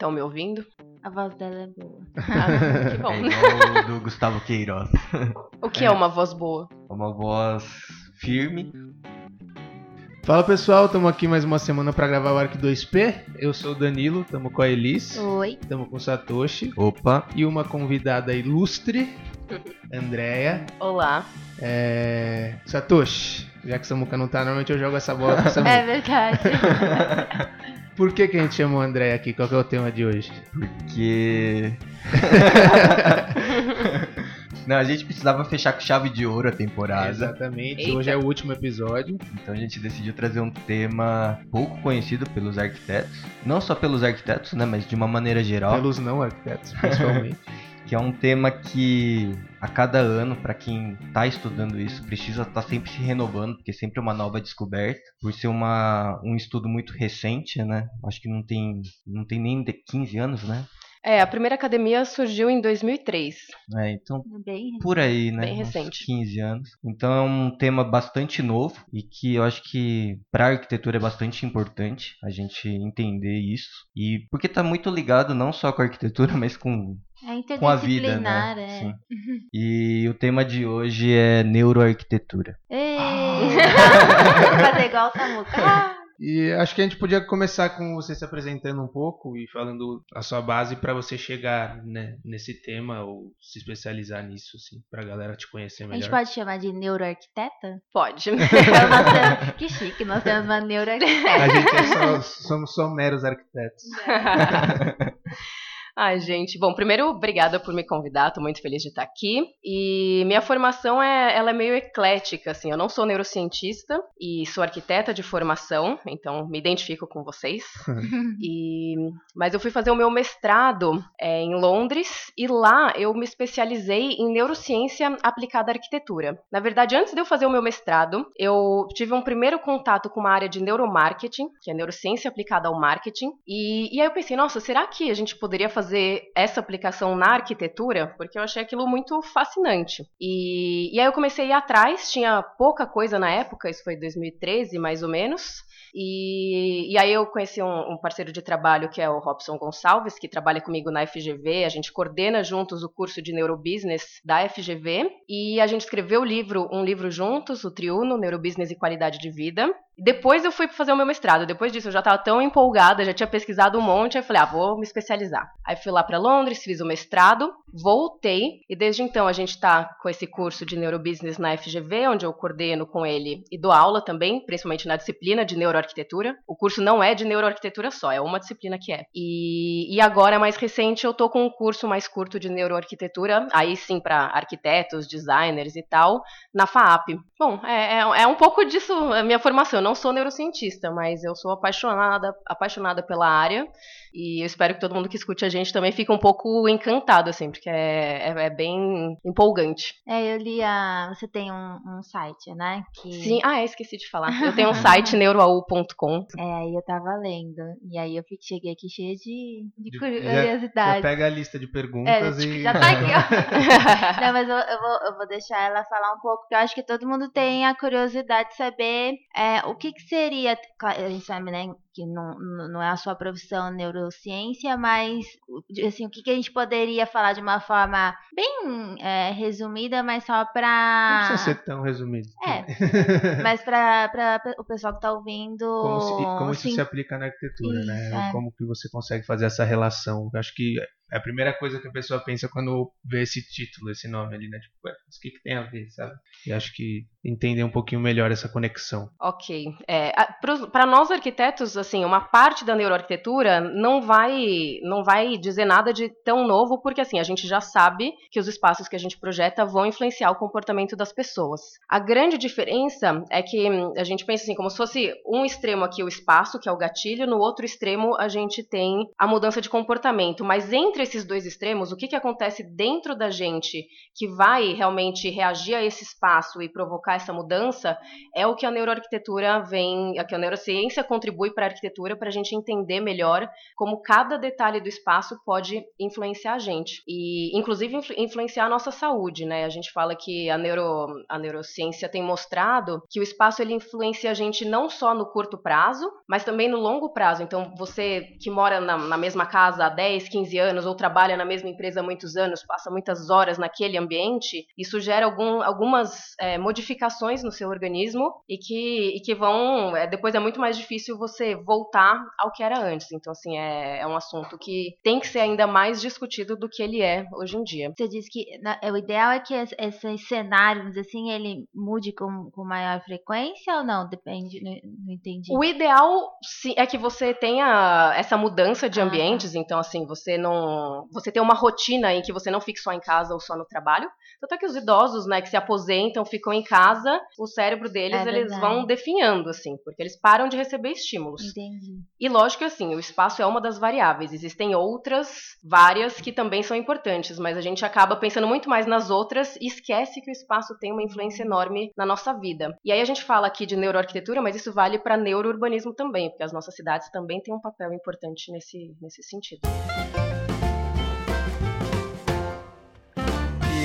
Estão me ouvindo? A voz dela é boa. Ah, que bom. É igual o do Gustavo Queiroz. O que é uma voz boa? Uma voz firme. Fala pessoal, estamos aqui mais uma semana para gravar o Arc 2P. Eu sou o Danilo, estamos com a Elis, Oi. estamos com o Satoshi Opa. e uma convidada ilustre, Andréia. Olá. É... Satoshi, já que Samuca não tá, normalmente eu jogo essa bola pra É Samuca. verdade. Por que, que a gente chamou a Andréia aqui? Qual que é o tema de hoje? Porque. Não, a gente precisava fechar com chave de ouro a temporada. Exatamente, Eita. hoje é o último episódio. Então a gente decidiu trazer um tema pouco conhecido pelos arquitetos. Não só pelos arquitetos, né? Mas de uma maneira geral. Pelos não arquitetos, principalmente. Que é um tema que a cada ano, para quem tá estudando isso, precisa estar sempre se renovando, porque sempre é uma nova descoberta. Por ser uma, um estudo muito recente, né? Acho que não tem, não tem nem de 15 anos, né? É, a primeira academia surgiu em 2003. É, então Bem. por aí, né? Bem recente. 15 anos. Então é um tema bastante novo e que eu acho que para arquitetura é bastante importante a gente entender isso. E porque tá muito ligado não só com a arquitetura, mas com, É com a vida, interdisciplinar, né? é. Sim. E o tema de hoje é neuroarquitetura. Ei! Fazer igual o Samuca. Ah, E acho que a gente podia começar com você se apresentando um pouco e falando a sua base para você chegar né, nesse tema ou se especializar nisso, assim, pra galera te conhecer A melhor. gente pode chamar de neuroarquiteta? Pode. Então, temos- Que chique, nós temos uma neuroarquiteta. A gente é só, somos só meros arquitetos. Ai, gente. Bom, primeiro, obrigada por me convidar. Tô muito feliz de estar aqui. E minha formação é, ela é meio eclética, assim. Eu não sou neurocientista e sou arquiteta de formação, então me identifico com vocês. E, mas eu fui fazer o meu mestrado é, em Londres e lá eu me especializei em neurociência aplicada à arquitetura. Na verdade, antes de eu fazer o meu mestrado, eu tive um primeiro contato com uma área de neuromarketing, que é neurociência aplicada ao marketing. E, e aí eu pensei, nossa, será que a gente poderia fazer essa aplicação na arquitetura? Porque eu achei aquilo muito fascinante. E, e aí eu comecei a ir atrás, tinha pouca coisa na época, isso foi 2013 mais ou menos. E, e aí eu conheci um, um parceiro de trabalho que é o Robson Gonçalves, que trabalha comigo na FGV. A gente coordena juntos o curso de Neurobusiness da FGV. E a gente escreveu o livro, um livro juntos, o Triuno, Neurobusiness e Qualidade de Vida. Depois eu fui fazer o meu mestrado. Depois disso eu já estava tão empolgada, já tinha pesquisado um monte. Aí eu falei, ah, vou me especializar. Aí fui lá para Londres, fiz o mestrado, voltei. E desde então a gente está com esse curso de Neurobusiness na FGV, onde eu coordeno com ele e dou aula também, principalmente na disciplina de neuroarquitetura. O curso não é de neuroarquitetura só, é uma disciplina que é. E, e agora, mais recente, eu tô com um curso mais curto de neuroarquitetura, aí sim para arquitetos, designers e tal, na FAAP. Bom, é, é, é um pouco disso a minha formação. Eu não sou neurocientista, mas eu sou apaixonada, apaixonada pela área. E eu espero que todo mundo que escute a gente também fique um pouco encantado, assim, porque é, é, é bem empolgante. É, eu li a. Você tem um, um site, né? Que... Sim, ah, é, esqueci de falar. Eu tenho um site neuroau.com. É, aí eu tava lendo. E aí eu fiquei, cheguei aqui cheia de, de De- curiosidade. Já pega a lista de É, perguntas tipo, e. já tá aqui, ó. Não, mas eu, eu vou, eu vou deixar ela falar um pouco, porque eu acho que todo mundo tem a curiosidade de saber é, o que, que seria. A gente sabe, né, que não, não é a sua profissão neurociência, mas assim, o que, que a gente poderia falar de uma forma bem é, resumida, mas só Não pra. precisa ser tão resumido. É, mas pra o pessoal que tá ouvindo. Como, se- como isso sim, se aplica na arquitetura, né? Isso, é. Como que você consegue fazer essa relação. Eu acho que é a primeira coisa que a pessoa pensa quando vê esse título, esse nome ali, né? Tipo, ué, mas o que, que tem a ver, sabe? E acho que entender um pouquinho melhor essa conexão. Ok. É, Para nós arquitetos, assim, uma parte da neuroarquitetura não vai, não vai dizer nada de tão novo, porque assim, a gente já sabe que os espaços que a gente projeta vão influenciar o comportamento das pessoas. A grande diferença é que hum, a gente pensa assim, como se fosse um extremo aqui o espaço, que é o gatilho, no outro extremo a gente tem a mudança de comportamento, mas entre entre esses dois extremos, o que, que acontece dentro da gente que vai realmente reagir a esse espaço e provocar essa mudança, é o que a neuroarquitetura vem, a que a neurociência contribui para a arquitetura para a gente entender melhor como cada detalhe do espaço pode influenciar a gente e, inclusive, influ influenciar a nossa saúde, né? A gente fala que a, neuro, a neurociência tem mostrado que o espaço ele influencia a gente não só no curto prazo, mas também no longo prazo. Então, você que mora na, na mesma casa há 10, 15 anos ou trabalha na mesma empresa há muitos anos, passa muitas horas naquele ambiente, isso gera algum, algumas é, modificações no seu organismo e que, e que vão. É, depois é muito mais difícil você voltar ao que era antes. Então, assim, é, é um assunto que tem que ser ainda mais discutido do que ele é hoje em dia. Você disse que na, o ideal é que esse cenário, assim, ele mude com, com maior frequência ou não? Depende, não, não entendi. O ideal sim, é que você tenha essa mudança de ambientes, ah, tá. então, assim, você não. Você tem uma rotina em que você não fique só em casa ou só no trabalho. Tanto é que os idosos, né, que se aposentam, ficam em casa, o cérebro deles, é eles vão definhando, assim, porque eles param de receber estímulos. Entendi. E lógico que, assim, o espaço é uma das variáveis. Existem outras, várias, que também são importantes, mas a gente acaba pensando muito mais nas outras e esquece que o espaço tem uma influência enorme na nossa vida. E aí a gente fala aqui de neuroarquitetura, mas isso vale para neurourbanismo também, porque as nossas cidades também têm um papel importante nesse, nesse sentido.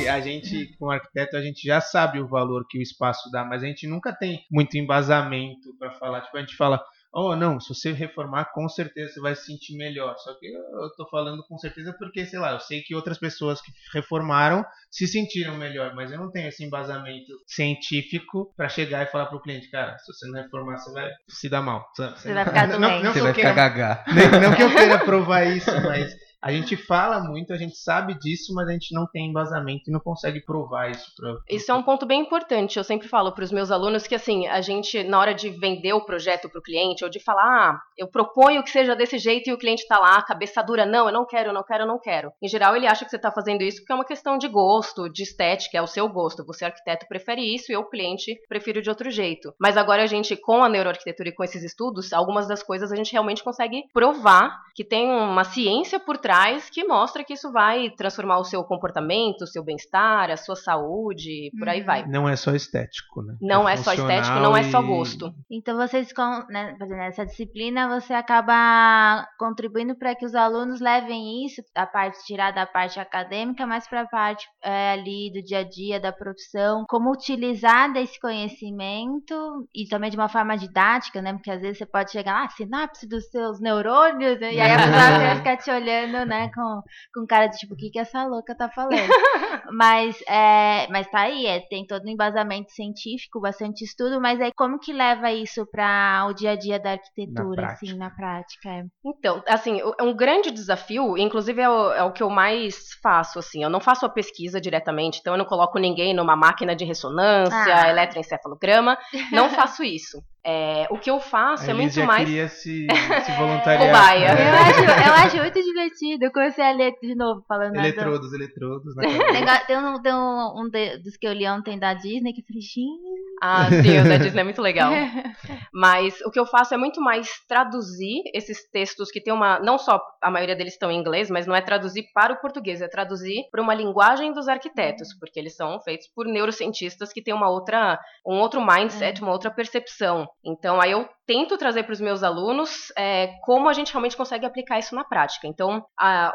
A gente, como arquiteto, a gente já sabe o valor que o espaço dá, mas a gente nunca tem muito embasamento para falar. Tipo, a gente fala, oh, não, se você reformar, com certeza você vai se sentir melhor. Só que eu tô falando com certeza porque, sei lá, eu sei que outras pessoas que reformaram se sentiram melhor, mas eu não tenho esse embasamento científico para chegar e falar pro cliente, cara, se você não reformar, você vai se dar mal. Você, vai ficar doente. Não, não você vai ficar gaga. Não, não que eu queira provar isso, mas a gente fala muito, a gente sabe disso, mas a gente não tem embasamento e não consegue provar isso. Pra... Isso é um ponto bem importante. Eu sempre falo para os meus alunos que, assim, a gente, na hora de vender o projeto para o cliente, ou de falar, ah, eu proponho que seja desse jeito e o cliente está lá, cabeça dura, não, eu não quero, eu não quero, eu não quero. Em geral, ele acha que você está fazendo isso porque é uma questão de gosto, de estética, é o seu gosto. Você, arquiteto, prefere isso e eu, cliente, prefiro de outro jeito. Mas agora a gente, com a neuroarquitetura e com esses estudos, algumas das coisas a gente realmente consegue provar que tem uma ciência por trás que mostra que isso vai transformar o seu comportamento, o seu bem-estar, a sua saúde, por aí vai. Não é só estético, né? Não é, é só estético, não e... é só gosto. Então vocês, né, nessa disciplina, você acaba contribuindo para que os alunos levem isso, a parte tirar da parte acadêmica, mas para a parte é, ali do dia a dia da profissão, como utilizar desse conhecimento e também de uma forma didática, né? Porque às vezes você pode chegar lá, ah, sinapse dos seus neurônios, e aí a pessoa vai ficar te olhando né? Com, com cara de tipo, o que, que essa louca tá falando? mas, é, mas tá aí, é, tem todo um embasamento científico, bastante estudo, mas aí como que leva isso para o dia a dia da arquitetura, na assim, na prática? É? Então, assim, um grande desafio, inclusive é o, é o que eu mais faço, assim, eu não faço a pesquisa diretamente, então eu não coloco ninguém numa máquina de ressonância, ah. eletroencefalograma, não faço isso. É, o que eu faço a é muito mais. queria se, se voluntariar. eu, acho, eu acho muito divertido. Eu comecei a ler de novo falando. Eletrodos, nada. eletrodos. tem um, tem um, um dos que eu li ontem da Disney que eu falei, gente. Ah, sim, o da Disney é muito legal. Mas o que eu faço é muito mais traduzir esses textos que tem uma. Não só a maioria deles estão em inglês, mas não é traduzir para o português, é traduzir para uma linguagem dos arquitetos, porque eles são feitos por neurocientistas que têm uma outra, um outro mindset, uma outra percepção. Então, aí eu tento trazer para os meus alunos é, como a gente realmente consegue aplicar isso na prática. Então,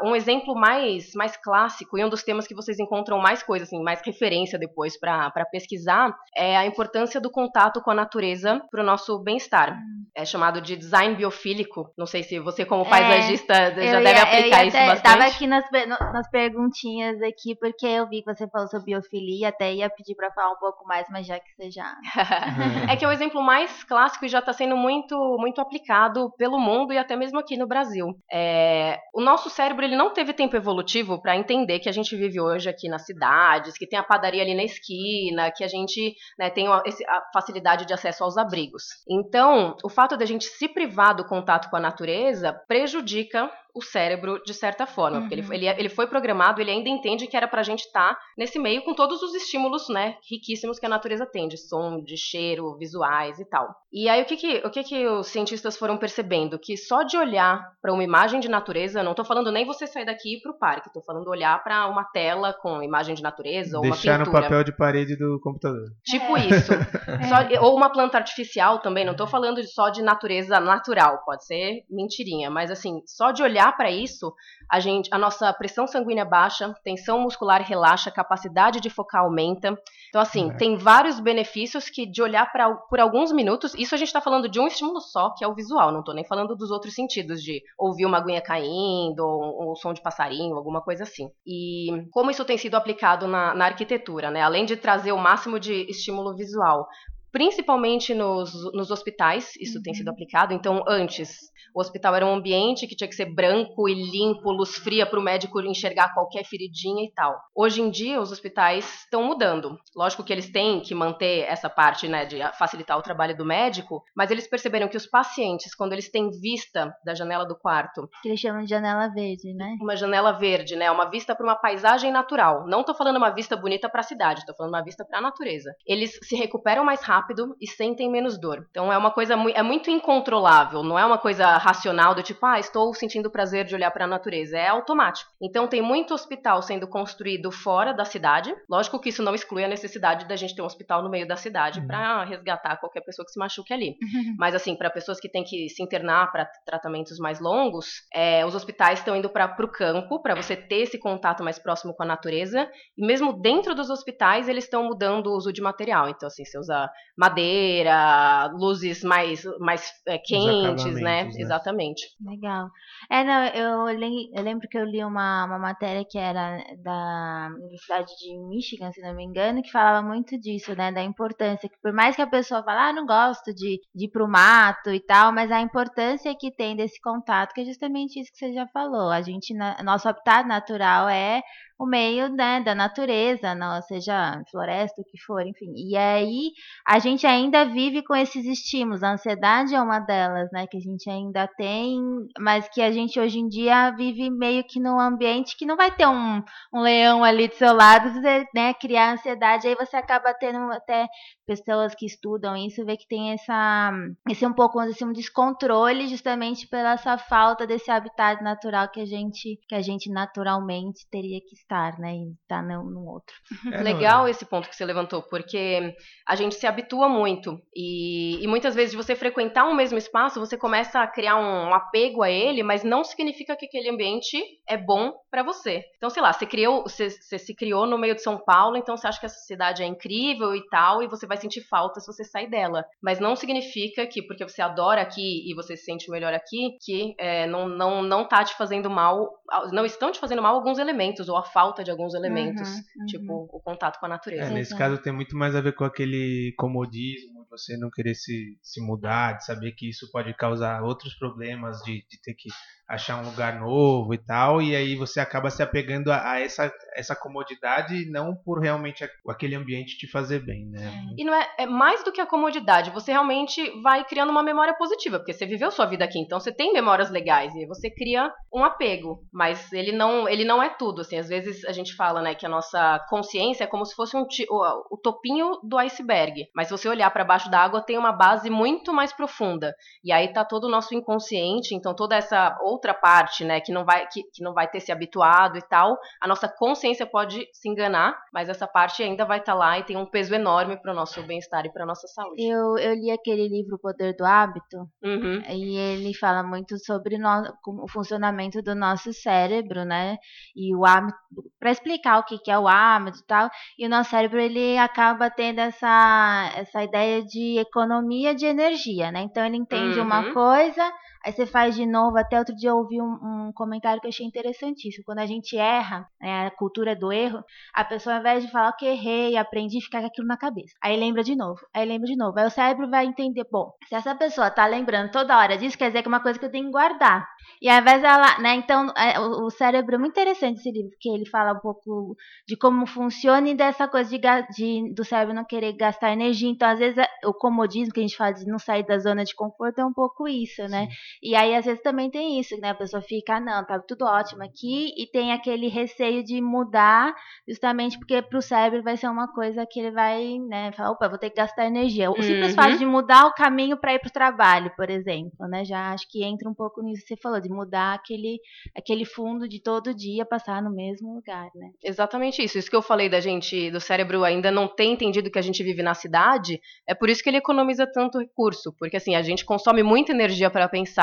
um exemplo mais, mais clássico e um dos temas que vocês encontram mais coisas, assim, mais referência depois para pesquisar, é a importância do contato com a natureza para o nosso bem-estar. Hum. É chamado de design biofílico. Não sei se você, como paisagista, é, já deve ia, aplicar isso até, bastante. Estava aqui nas, nas perguntinhas aqui, porque eu vi que você falou sobre biofilia, até ia pedir para falar um pouco mais, mas já que você já... é que é o exemplo mais clássico e já está sendo muito, muito aplicado pelo mundo e até mesmo aqui no Brasil. É, o nosso cérebro ele não teve tempo evolutivo para entender que a gente vive hoje aqui nas cidades, que tem a padaria ali na esquina, que a gente né, tem a, a facilidade de acesso aos abrigos. Então, o fato de a gente se privar do contato com a natureza prejudica o cérebro de certa forma, Uhum. porque ele, ele, ele foi programado, ele ainda entende que era pra gente estar nesse meio com todos os estímulos, né, riquíssimos que a natureza tem, de som, de cheiro, visuais e tal. E aí o que que, o que que os cientistas foram percebendo? Que só de olhar para uma imagem de natureza, não tô falando nem você sair daqui e ir pro parque, tô falando olhar para uma tela com imagem de natureza ou Deixar uma no pintura. papel de parede do computador. Tipo É. isso. Só- ou uma planta artificial também, não tô falando de- só de natureza natural, pode ser mentirinha, mas assim, só de olhar para isso, a gente, a nossa pressão sanguínea baixa, tensão muscular relaxa, capacidade de focar aumenta. Então assim, É. tem vários benefícios que de olhar para por alguns minutos, isso a gente tá falando de um estímulo só, que é o visual, não tô nem falando dos outros sentidos de ouvir uma aguinha caindo, ou um som de passarinho, alguma coisa assim. E como isso tem sido aplicado na, na arquitetura, né? Além de trazer o máximo de estímulo visual, principalmente nos, nos hospitais, isso tem sido aplicado. Então, antes, o hospital era um ambiente que tinha que ser branco e limpo, luz fria para o médico enxergar qualquer feridinha e tal. Hoje em dia, os hospitais estão mudando. Lógico que eles têm que manter essa parte, né, de facilitar o trabalho do médico, mas eles perceberam que os pacientes, quando eles têm vista da janela do quarto, Que eles chamam de janela verde, né? uma janela verde, né? Uma vista para uma paisagem natural. Não tô falando uma vista bonita para a cidade, tô falando uma vista para a natureza. Eles se recuperam mais rápido e sentem menos dor. Então é uma coisa mui- é muito incontrolável, não é uma coisa racional do tipo, ah, estou sentindo prazer de olhar para a natureza, é automático. Então tem muito hospital sendo construído fora da cidade. Lógico que isso não exclui a necessidade da gente ter um hospital no meio da cidade Uhum. para resgatar qualquer pessoa que se machuque ali. Mas assim, para pessoas que têm que se internar para tratamentos mais longos, é, os hospitais estão indo para o campo para você ter esse contato mais próximo com a natureza. E mesmo dentro dos hospitais, eles estão mudando o uso de material. Então, assim, você usa madeira, luzes mais, mais é, quentes, né? né? Exatamente. Legal. É, não, eu, li- eu lembro que eu li uma, uma matéria que era da Universidade de Michigan, se não me engano, que falava muito disso, né? Da importância, que por mais que a pessoa fale, ah, não gosto de, de ir pro mato e tal, mas a importância que tem desse contato, que é justamente isso que você já falou. A gente, na- nosso habitat natural é o meio né, da natureza, não, seja floresta, o que for, enfim. E aí a gente ainda vive com esses estímulos. A ansiedade é uma delas, né? Que a gente ainda tem, mas que a gente hoje em dia vive meio que num ambiente que não vai ter um, um leão ali do seu lado, né? Criar ansiedade, aí você acaba tendo até pessoas que estudam isso, vê que tem essa, esse um pouco assim, um descontrole justamente pela essa falta desse habitat natural que a gente, que a gente naturalmente teria que estar, né? E estar num, num outro. É, não, Legal esse ponto que você levantou, porque a gente se habitua muito. E, e muitas vezes, de você frequentar um mesmo espaço, você começa a criar um apego a ele, mas não significa que aquele ambiente é bom pra você. Então, sei lá, você, criou, você, você se criou no meio de São Paulo, então você acha que essa cidade é incrível e tal, e você vai sentir falta se você sair dela. Mas não significa que, porque você adora aqui e você se sente melhor aqui, que é, não, não, não tá te fazendo mal, não estão te fazendo mal alguns elementos, ou a falta de alguns elementos. Uhum, uhum. Tipo, o contato com a É, natureza. nesse Exato. caso tem muito mais a ver com aquele comodismo, você não querer se, se mudar, de saber que isso pode causar outros problemas, de, de ter que achar um lugar novo e tal, e aí você acaba se apegando a, a essa, essa comodidade, não por realmente aquele ambiente te fazer bem, né? E não é, é mais do que a comodidade, você realmente vai criando uma memória positiva, porque você viveu sua vida aqui, então você tem memórias legais e você cria um apego, mas ele não, ele não é tudo, assim, às vezes a gente fala, né, que a nossa consciência é como se fosse um o, o topinho do iceberg, mas se você olhar para baixo da água tem uma base muito mais profunda. E aí tá todo o nosso inconsciente, então toda essa outra parte, né, que não vai que, que não vai ter se habituado e tal, a nossa consciência pode se enganar, mas essa parte ainda vai estar lá e tem um peso enorme para o nosso bem-estar e para nossa saúde. Eu, eu li aquele livro O Poder do Hábito, Uhum. e ele fala muito sobre no- o funcionamento do nosso cérebro, né? E o hábito, para explicar o que, que é o hábito e tal, e o nosso cérebro ele acaba tendo essa, essa ideia de economia de energia, né? Então ele entende Uhum. uma coisa, aí você faz de novo. Até outro dia eu ouvi um, um comentário que eu achei interessantíssimo. Quando a gente erra, né, a cultura do erro, a pessoa ao invés de falar que errei, aprendi, fica com aquilo na cabeça. Aí lembra de novo, aí lembra de novo. Aí o cérebro vai entender, bom, se essa pessoa tá lembrando toda hora disso, quer dizer que é uma coisa que eu tenho que guardar. E ao invés dela, né, então é, o, cérebro é muito interessante esse livro, porque ele fala um pouco de como funciona e dessa coisa de, de- do cérebro não querer gastar energia. Então, às vezes, é- o comodismo que a gente fala de não sair da zona de conforto é um pouco isso, né? E aí, às vezes, também tem isso, né? A pessoa fica, ah, não, tá tudo ótimo aqui, e tem aquele receio de mudar, justamente porque pro cérebro vai ser uma coisa que ele vai, né, falar, opa, vou ter que gastar energia. O simples fato Uhum. de mudar o caminho para ir pro trabalho, por exemplo, né? Já acho que entra um pouco nisso que você falou, de mudar aquele, aquele fundo de todo dia passar no mesmo lugar, né? Exatamente isso. Isso que eu falei da gente, do cérebro ainda não ter entendido que a gente vive na cidade, é por isso que ele economiza tanto recurso. Porque assim, a gente consome muita energia para pensar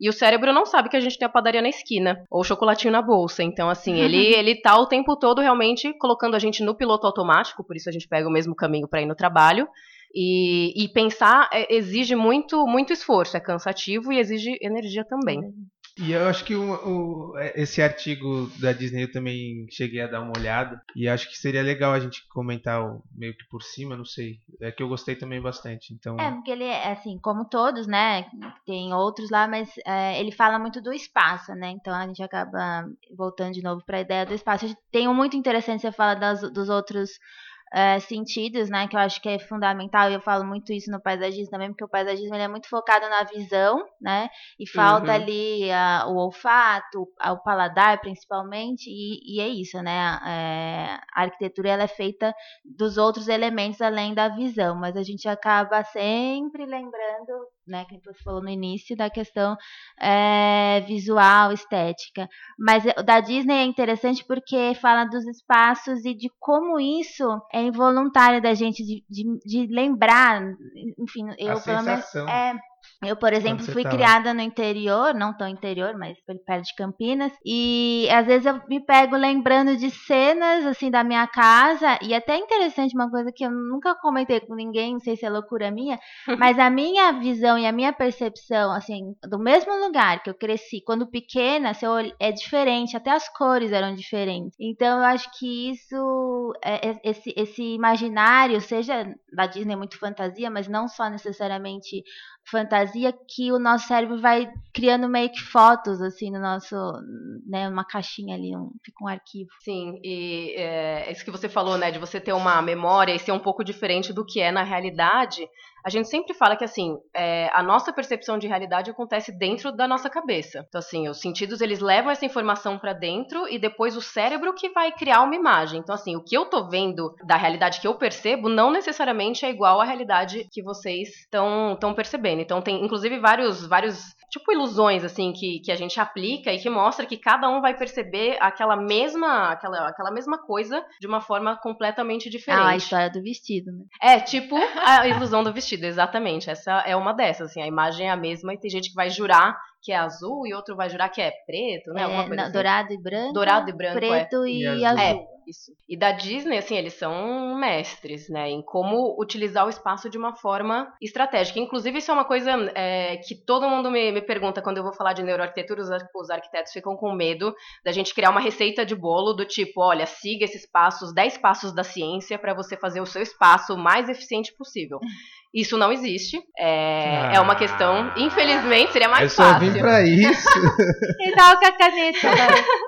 e o cérebro não sabe que a gente tem a padaria na esquina ou o chocolatinho na bolsa. Então, assim, ele, ele tá o tempo todo realmente colocando a gente no piloto automático, por isso a gente pega o mesmo caminho para ir no trabalho. E, e pensar é, exige muito, muito esforço, é cansativo e exige energia também. E eu acho que o, o- esse artigo da Disney eu também cheguei a dar uma olhada. E acho que seria legal a gente comentar meio que por cima, não sei. É que eu gostei também bastante. Então, É, porque ele é assim, como todos, né? Tem outros lá, mas é, ele fala muito do espaço, né? Então a gente acaba voltando de novo para a ideia do espaço. Tem um muito interessante você fala das, dos outros é, sentidos, né? Que eu acho que é fundamental. E eu falo muito isso no paisagismo também, porque o paisagismo ele é muito focado na visão, né? E falta Uhum. ali a- o olfato, a- o paladar, principalmente. E, e é isso, né? É, a arquitetura ela é feita dos outros elementos além da visão, mas a gente acaba sempre lembrando, né, que você falou no início, da questão é, visual, estética. Mas o da Disney é interessante porque fala dos espaços e de como isso é involuntário da gente de, de, de lembrar, enfim, eu a pelo menos sensação. é, eu, por exemplo, fui tá lá. criada no interior, não tão interior, mas perto de Campinas, e às vezes eu me pego lembrando de cenas assim da minha casa, e até interessante uma coisa que eu nunca comentei com ninguém, não sei se é loucura minha, mas a minha visão e a minha percepção, assim, do mesmo lugar que eu cresci, quando pequena, é diferente, até as cores eram diferentes. Então eu acho que isso, é- é- esse, esse imaginário, seja da Disney é muito fantasia, mas não só necessariamente fantasia que o nosso cérebro vai criando meio que fotos assim no nosso, né, uma caixinha ali, um, fica um arquivo. Sim, e é, isso que você falou, né, de você ter uma memória e ser um pouco diferente do que é na realidade. A gente sempre fala que, assim, é, a nossa percepção de realidade acontece dentro da nossa cabeça. Então, assim, os sentidos, eles levam essa informação pra dentro e depois o cérebro que vai criar uma imagem. Então, assim, o que eu tô vendo da realidade que eu percebo não necessariamente é igual à realidade que vocês estão percebendo. Então, tem, inclusive, vários, vários tipo ilusões assim que, que a gente aplica e que mostra que cada um vai perceber aquela mesma aquela, aquela mesma coisa de uma forma completamente diferente. Ah, a história do vestido, né? É, tipo a ilusão do vestido, exatamente. Essa é uma dessas, assim, a imagem é a mesma e tem gente que vai jurar que é azul e outro vai jurar que é preto, né? Alguma É, coisa não, assim. Dourado e branco. Dourado e branco, Preto e, E azul. É, isso. E da Disney, assim, eles são mestres, né, em como utilizar o espaço de uma forma estratégica. Inclusive, isso é uma coisa é, que todo mundo me, me pergunta quando eu vou falar de neuroarquitetura, os, os arquitetos ficam com medo da gente criar uma receita de bolo do tipo, olha, siga esses passos, 10 passos da ciência para você fazer o seu espaço o mais eficiente possível. Isso não existe. É, é uma questão, infelizmente, seria mais eu só fácil. vim pra isso. Ele tava com a caneta.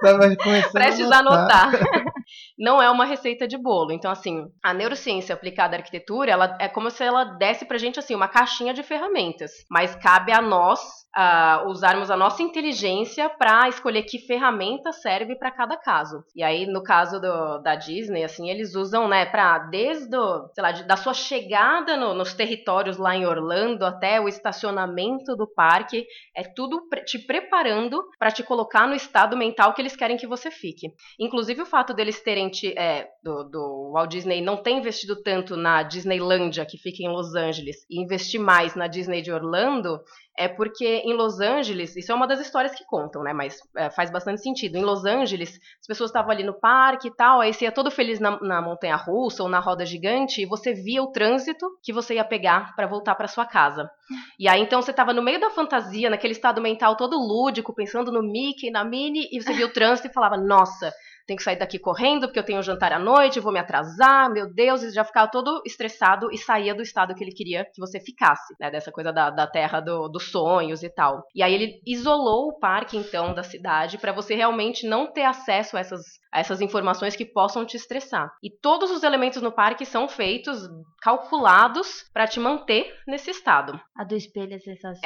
Tava começando Prestes a a anotar. Não é uma receita de bolo. Então, assim, a neurociência aplicada à arquitetura, ela é como se ela desse pra gente, assim, uma caixinha de ferramentas. Mas cabe a nós ah, usarmos a nossa inteligência para escolher que ferramenta serve para cada caso. E aí, no caso do- da Disney, assim, eles usam, né, para desde, o, sei lá, de- da sua chegada no- nos territórios lá em Orlando até o estacionamento do parque, é tudo pre- te preparando para te colocar no estado mental que eles querem que você fique. Inclusive o fato deles terem te- é, do, do Walt Disney não ter investido tanto na Disneylândia que fica em Los Angeles e investir mais na Disney de Orlando é porque em Los Angeles, isso é uma das histórias que contam, né? Mas é, faz bastante sentido. Em Los Angeles, as pessoas estavam ali no parque e tal, aí você ia todo feliz na, na montanha russa ou na roda gigante e você via o trânsito que você ia pegar para voltar para sua casa. E aí então você estava no meio da fantasia, naquele estado mental todo lúdico, pensando no Mickey, na Minnie, e você via o trânsito e falava: "Nossa, tenho que sair daqui correndo porque eu tenho um jantar à noite, vou me atrasar, meu Deus, e já ficava todo estressado e saía do estado que ele queria que você ficasse, né? Dessa coisa da, da terra do- dos sonhos e tal. E aí ele isolou o parque, então, da cidade para você realmente não ter acesso a essas a essas informações que possam te estressar. E todos os elementos no parque são feitos, calculados para te manter nesse estado. A do espelho é sensacional.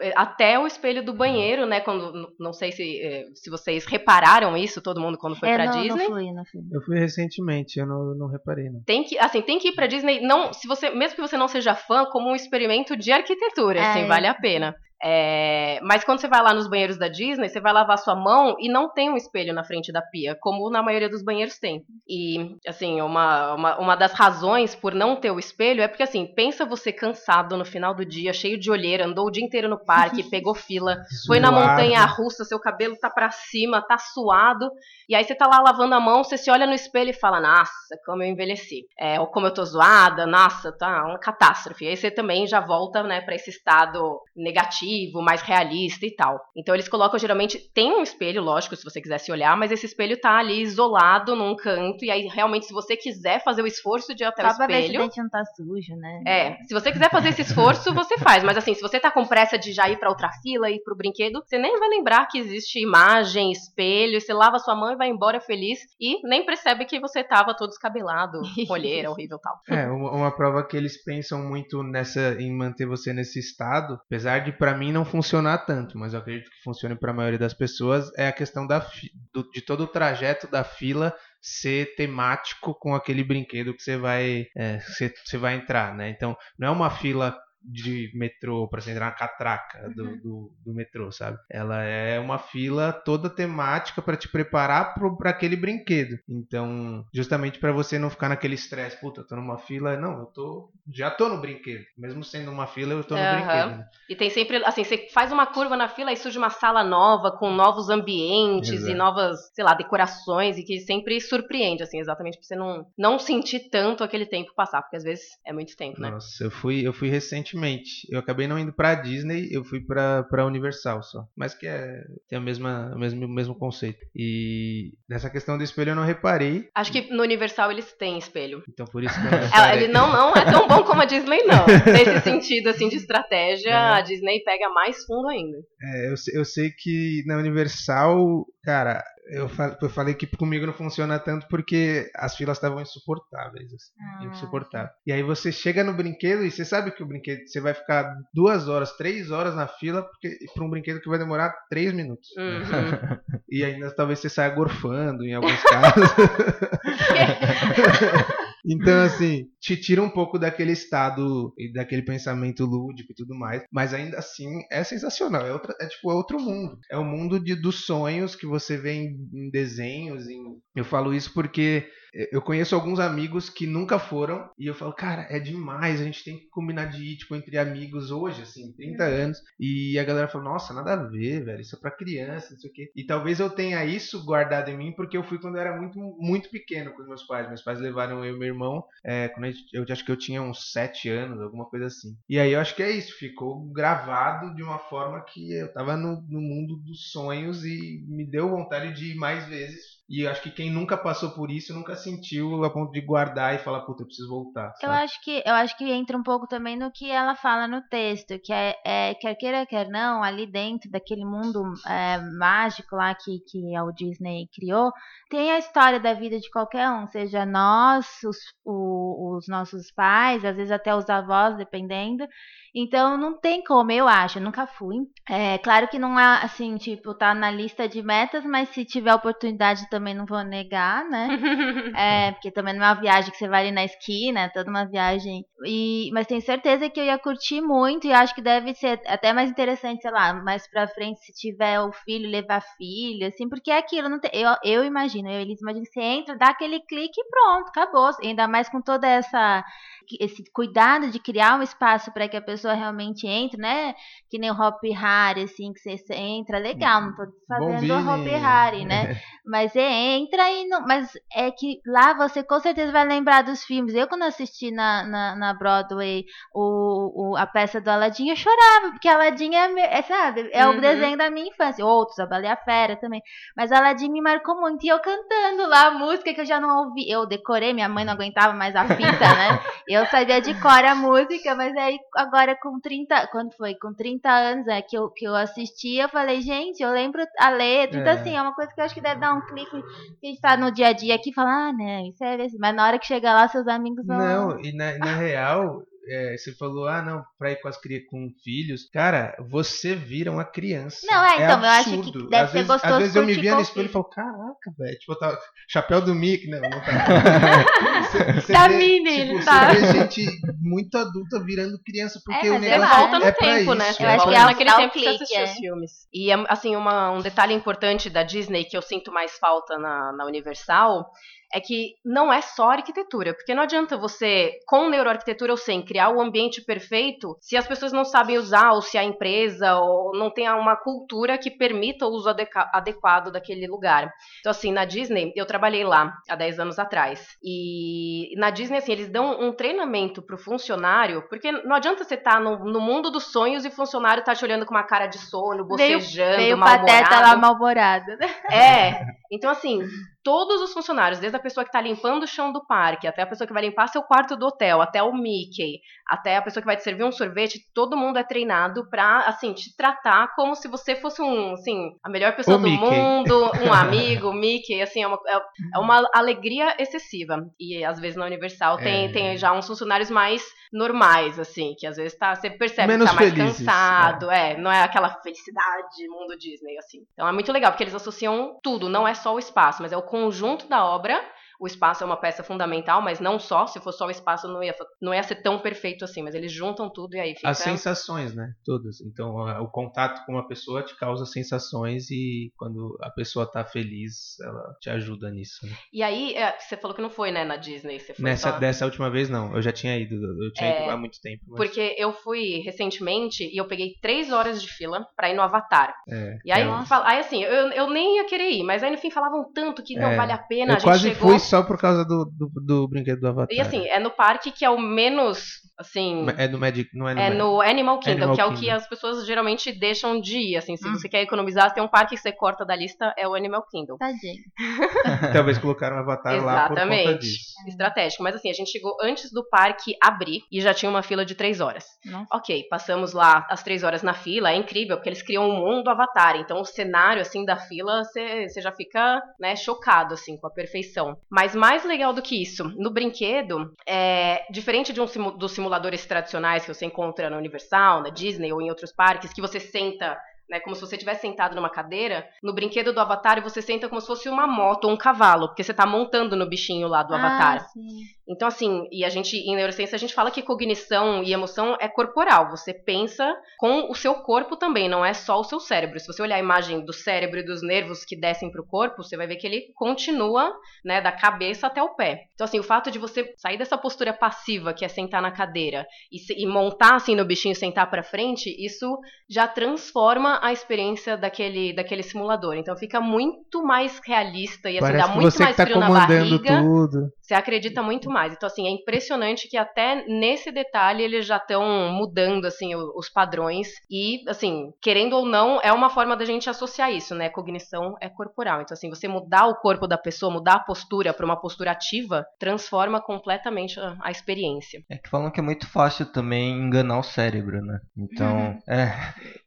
É, até o espelho do banheiro, né? Quando não sei se, eh, se vocês repararam isso, todo mundo quando foi é, pra não, Disney. Não fui, não fui. Eu fui recentemente, eu não, não reparei, não. Tem que, assim, tem que ir pra Disney, não, se você, mesmo que você não seja fã, como um experimento de arquitetura, É. assim, vale a pena. É, mas quando você vai lá nos banheiros da Disney, você vai lavar sua mão e não tem um espelho na frente da pia, como na maioria dos banheiros tem. E, assim, uma, uma, uma das razões por não ter o espelho é porque, assim, pensa você cansado no final do dia, cheio de olheira, andou o dia inteiro no parque, pegou fila, foi na montanha russa, seu cabelo tá pra cima, tá suado, e aí você tá lá lavando a mão, você se olha no espelho e fala, nossa, como eu envelheci. É, ou como eu tô zoada, nossa, tá uma catástrofe. Aí você também já volta, né, pra esse estado negativo, mais realista e tal. Então eles colocam, geralmente, tem um espelho, lógico, se você quiser se olhar, mas esse espelho tá ali isolado num canto, e aí realmente, se você quiser fazer o esforço de ir até Só o pra ver se o espelho... não tá sujo, né? É, se você quiser fazer esse esforço, você faz. Mas assim, se você tá com pressa de já ir pra outra fila, ir pro brinquedo, você nem vai lembrar que existe imagem, espelho, você lava sua mão e vai embora feliz e nem percebe que você tava todo descabelado, olheira, horrível e tal. É, uma, uma prova que eles pensam muito nessa em manter você nesse estado, apesar de pra mim não funcionar tanto, mas eu acredito que funcione pra maioria das pessoas, é a questão da, do- de todo o trajeto da fila ser temático com aquele brinquedo que você vai, é, você, você vai entrar, né? Então, não é uma fila de metrô para você entrar na catraca do, do, do metrô, sabe? Ela é uma fila toda temática para te preparar para aquele brinquedo. Então, justamente para você não ficar naquele estresse, puta, eu tô numa fila, não, eu tô já tô no brinquedo. Mesmo sendo uma fila, eu tô no brinquedo. né? E tem sempre, assim, você faz uma curva na fila e surge uma sala nova, com novos ambientes Exato. e novas, sei lá, decorações, e que sempre surpreende, assim, exatamente pra você não, não sentir tanto aquele tempo passar, porque às vezes é muito tempo, né? Nossa, eu fui, eu fui recentemente. Eu acabei não indo pra Disney, eu fui pra, pra Universal só. Mas que é, tem a mesma, o mesmo, o mesmo conceito. E nessa questão do espelho eu não reparei. Acho que no Universal eles têm espelho. Então por isso que eu reparei. ele não, não é tão bom como a Disney, não. Nesse sentido, assim, de estratégia, É. a Disney pega mais fundo ainda. É, eu, eu sei que na Universal, cara, eu, fa- eu falei que comigo não funciona tanto porque as filas estavam insuportáveis. assim, Ah, insuportável. E aí você chega no brinquedo e você sabe que o brinquedo você vai ficar duas horas, três horas na fila porque para um brinquedo que vai demorar três minutos. Uhum. E ainda talvez você saia gorfando em alguns casos. Então, assim, te tira um pouco daquele estado e daquele pensamento lúdico e tudo mais. Mas ainda assim é sensacional. É, outra, é tipo é outro mundo. É o mundo de, dos sonhos que você vê em, em desenhos. Em... Eu falo isso porque eu conheço alguns amigos que nunca foram. E eu falo, cara, é demais. A gente tem que combinar de ir, tipo, entre amigos hoje, assim, 30 anos. E a galera fala, nossa, nada a ver, velho. Isso é pra criança, não sei o quê. E talvez eu tenha isso guardado em mim porque eu fui quando eu era muito, muito pequeno com os meus pais. Meus pais levaram eu e meu irmão, é, quando gente- eu acho que eu tinha uns 7 anos, alguma coisa assim. E aí eu acho que é isso, ficou gravado de uma forma que eu tava no, no mundo dos sonhos e me deu vontade de ir mais vezes. E eu acho que quem nunca passou por isso nunca sentiu a ponto de guardar e falar, puta, eu preciso voltar. Eu sabe? acho que eu acho que entra um pouco também no que ela fala no texto, que é, é quer queira quer não, ali dentro daquele mundo é, mágico lá que que a Disney criou, tem a história da vida de qualquer um, seja nós, os, o- os nossos pais, às vezes até os avós, dependendo. Então não tem como, eu acho, eu nunca fui. É claro que não é assim, tipo, tá na lista de metas, mas se tiver oportunidade também não vou negar, né? É, porque também não é uma viagem que você vai ali na esquina, é toda uma viagem. E, mas tenho certeza que eu ia curtir muito e acho que deve ser até mais interessante, sei lá, mais pra frente, se tiver o filho, levar filho, assim, porque é aquilo, não tem, eu, eu imagino, eu eles imaginam que você entra, dá aquele clique e pronto, acabou. Ainda mais com toda essa esse cuidado de criar um espaço para que a pessoa realmente entre, né? Que nem o Hop Harry, assim, que você entra, legal, não tô fazendo o Hop. Harry, né? Mas entra e não. Mas é que lá você com certeza vai lembrar dos filmes. Eu, quando assisti na, na, na Broadway o, o, a peça do Aladdin, eu chorava, porque Aladdin é, é sabe, é o Uhum. desenho da minha infância. Outros, a Bela e a Fera também. Mas Aladdin me marcou muito. E eu cantando lá a música que eu já não ouvi. Eu decorei, minha mãe não aguentava mais a fita, né? Eu sabia de cor a música, mas aí agora com 30. Quando foi? Com 30 anos é, que, eu, que eu assisti, eu falei, gente, eu lembro a letra. Então, É. assim, é uma coisa que eu acho que deve dar um clique. A gente tá no dia a dia aqui e fala, ah, né, isso é assim. Mas na hora que chega lá, seus amigos vão. Não, e na, na real, é, você falou, ah, não, pra ir com as crianças com filhos. Cara, você vira uma criança. Não, é, então, eu acho que absurdo. deve às ser vezes, gostoso Às vezes eu me via no espelho e falo, caraca, velho. Tipo, tá, chapéu do Mickey, não, não tá. Você- você Tá vê, Minnie, tipo, ele tá. Você vê gente muito adulta virando criança, porque É, o mas é Você negócio lá, volta no é pra tempo, né? isso, Você Eu acho que é o- naquele tempo que você clique, assistiu é. os filmes. E, é, assim, uma- um detalhe importante da Disney que eu sinto mais falta na, na Universal é que não é só arquitetura, porque não adianta você, com neuroarquitetura ou sem, criar o ambiente perfeito se as pessoas não sabem usar, ou se a empresa ou não tem uma cultura que permita o uso adequado daquele lugar. Então, assim, na Disney, eu trabalhei lá há 10 anos atrás. E na Disney, assim, eles dão um treinamento pro funcionário, porque não adianta você estar no, no mundo dos sonhos e o funcionário tá te olhando com uma cara de sono, Veio- bocejando, Veio o mal-humorado. pateta lá mal-humorado. É. Então, assim, todos os funcionários, desde a pessoa que tá limpando o chão do parque, até a pessoa que vai limpar seu quarto do hotel, até o Mickey, até a pessoa que vai te servir um sorvete, todo mundo é treinado pra, assim, te tratar como se você fosse um, assim, a melhor pessoa O do Mickey. mundo, um amigo, o Mickey, assim, é uma, é- é uma alegria excessiva. E às vezes na Universal tem, É. tem já uns funcionários mais normais, assim, que às vezes tá, você percebe Menos que tá mais felizes, cansado, é, não é aquela felicidade mundo Disney, assim. Então é muito legal, porque eles associam tudo, não é só o espaço, mas é o conjunto da obra. O espaço é uma peça fundamental, mas não só. Se fosse só o espaço, não ia, não ia ser tão perfeito assim. Mas eles juntam tudo e aí fica. As sensações, né? Todas. Então, o contato com uma pessoa te causa sensações e quando a pessoa tá feliz, ela te ajuda nisso. né? E aí, é, você falou que não foi, né, na Disney. Você foi Nessa, só- dessa última vez, não. Eu já tinha ido. Eu tinha É, ido há muito tempo. mas- Porque eu fui recentemente e eu peguei três horas de fila pra ir no Avatar. é, E aí, é aí assim, eu, eu nem ia querer ir, mas aí no fim falavam tanto que não É, vale a pena. eu a gente quase chegou. fui só por causa do, do, do brinquedo do Avatar. E assim, é no parque que é o menos, assim. É no Magic, não é no É Magic. no Animal Kingdom, Animal que é o que Kingdom. as pessoas geralmente deixam de ir. Assim, se Hum. você quer economizar, se tem um parque que você corta da lista, é o Animal Kingdom. Tadinho. Talvez colocaram o Avatar lá por conta Exatamente. disso. Estratégico. Mas assim, a gente chegou antes do parque abrir e já tinha uma fila de três horas. Nossa. Ok, passamos lá as três horas na fila, é incrível, porque eles criam um mundo avatar. Então o cenário, assim, da fila, você já fica, né, chocado, assim, com a perfeição. Mas mais legal do que isso, no brinquedo, é diferente de um simu- dos simuladores tradicionais que você encontra na Universal, na Disney ou em outros parques, que você senta né, como se você estivesse sentado numa cadeira, no brinquedo do Avatar você senta como se fosse uma moto ou um cavalo, porque você tá montando no bichinho lá do Avatar. Ah, sim. Então, assim, e a gente, em neurociência, a gente fala que cognição e emoção é corporal. Você pensa com o seu corpo também, não é só o seu cérebro. Se você olhar a imagem do cérebro e dos nervos que descem pro corpo, você vai ver que ele continua, né, da cabeça até o pé. Então, assim, o fato de você sair dessa postura passiva, que é sentar na cadeira, e, se- e montar, assim, no bichinho, sentar pra frente, isso já transforma a experiência daquele, daquele simulador. Então, fica muito mais realista e, assim, dá muito você mais tá frio na barriga. tudo. Você acredita muito mais. Então, assim, é impressionante que até nesse detalhe eles já estão mudando, assim, os padrões. E, assim, querendo ou não, é uma forma da gente associar isso, né? Cognição é corporal. Então, assim, você mudar o corpo da pessoa, mudar a postura para uma postura ativa, transforma completamente a, a experiência. É que falam que é muito fácil também enganar o cérebro, né? Então, é.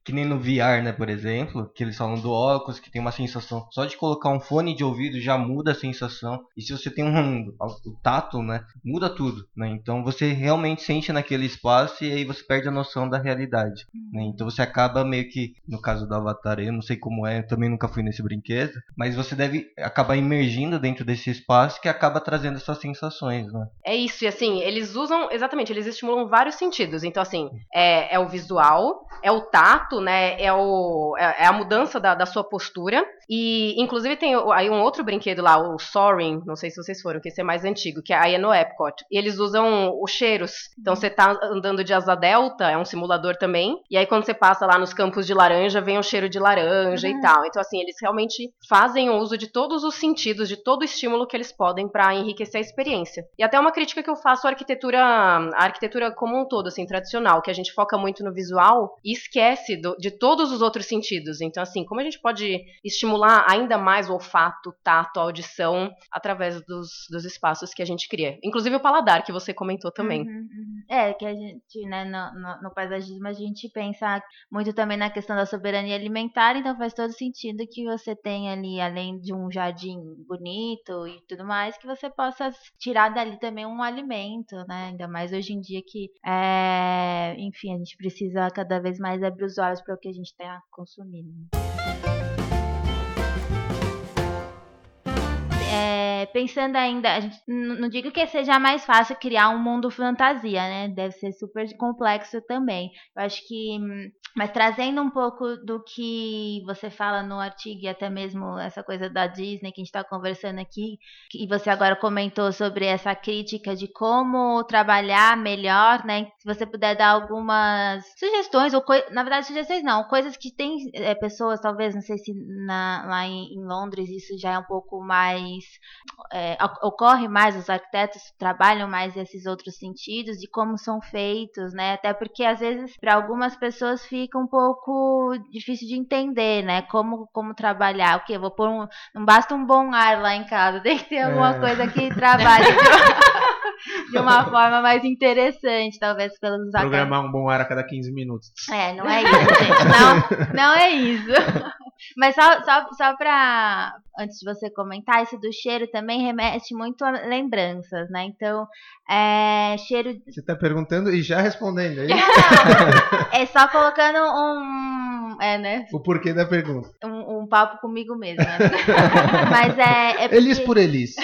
Que nem no VR, né, por exemplo, que eles falam do óculos, que tem uma sensação. Só de colocar um fone de ouvido já muda a sensação. E se você tem um. O tato, né? Muda tudo, né? Então você realmente sente naquele espaço e aí você perde a noção da realidade. Né? Então você acaba meio que. No caso do Avatar, eu não sei como é, eu também nunca fui nesse brinquedo. Mas você deve acabar imergindo dentro desse espaço que acaba trazendo essas sensações, né? É isso, e assim, eles usam, exatamente, eles estimulam vários sentidos. Então, assim, é, é o visual, é o tato, né? É, o, é, é a mudança da, da sua postura. E, inclusive, tem aí um outro brinquedo lá, o Soaring, não sei se vocês foram, que esse é mais antigo, que aí é no Epcot. E eles usam os cheiros. Então, você tá andando de asa delta, é um simulador também. E aí, quando você passa lá nos campos de laranja, vem o cheiro de laranja e tal. Então, assim, eles realmente fazem uso de todos os sentidos, de todo o estímulo que eles podem para enriquecer a experiência. E até uma crítica que eu faço à arquitetura, à arquitetura como um todo, assim, tradicional, que a gente foca muito no visual e esquece do, de todos os outros sentidos. Então, assim, como a gente pode estimular ainda mais o olfato, tato, audição através dos, dos espaços que a gente cria? Inclusive o paladar, que você comentou também. Uhum, uhum. É, que a gente, né, no, no, no, paisagismo, a gente pensa muito também na questão da soberania alimentar, então faz todo sentido que você tenha ali, além de um jardim bonito e tudo mais, que você possa tirar dali também um alimento, né? Ainda mais hoje em dia que, é, enfim, a gente precisa cada vez mais abrir os olhos para o que a gente está consumindo. Pensando ainda, gente, não digo que seja mais fácil criar um mundo fantasia, né? Deve ser super complexo também. Eu acho que mas trazendo um pouco do que você fala no artigo e até mesmo essa coisa da Disney que a gente está conversando aqui, e você agora comentou sobre essa crítica de como trabalhar melhor, né? Se você puder dar algumas sugestões, ou na verdade sugestões não, coisas que tem é, pessoas, talvez, não sei se na, lá em, em, Londres isso já é um pouco mais, é, ocorre mais, os arquitetos trabalham mais esses outros sentidos de como são feitos, né? Até porque às vezes para algumas pessoas fica um pouco difícil de entender, né? Como, como trabalhar. O quê? Vou pôr um. Não basta um bom ar lá em casa, tem que ter alguma é. coisa que trabalhe de uma, de uma forma mais interessante, talvez pelos Programar um bom ar a cada 15 minutos. É, não é isso, gente. Não, não é isso. Mas só, só, só pra. Antes de você comentar, isso do cheiro também remete muito a lembranças, né? Então, é, cheiro. Você tá perguntando e já respondendo, é Não, é só colocando um. É, né? O porquê da pergunta. Um, um papo comigo mesmo. Né? Mas é. é porque... Elis por Elis.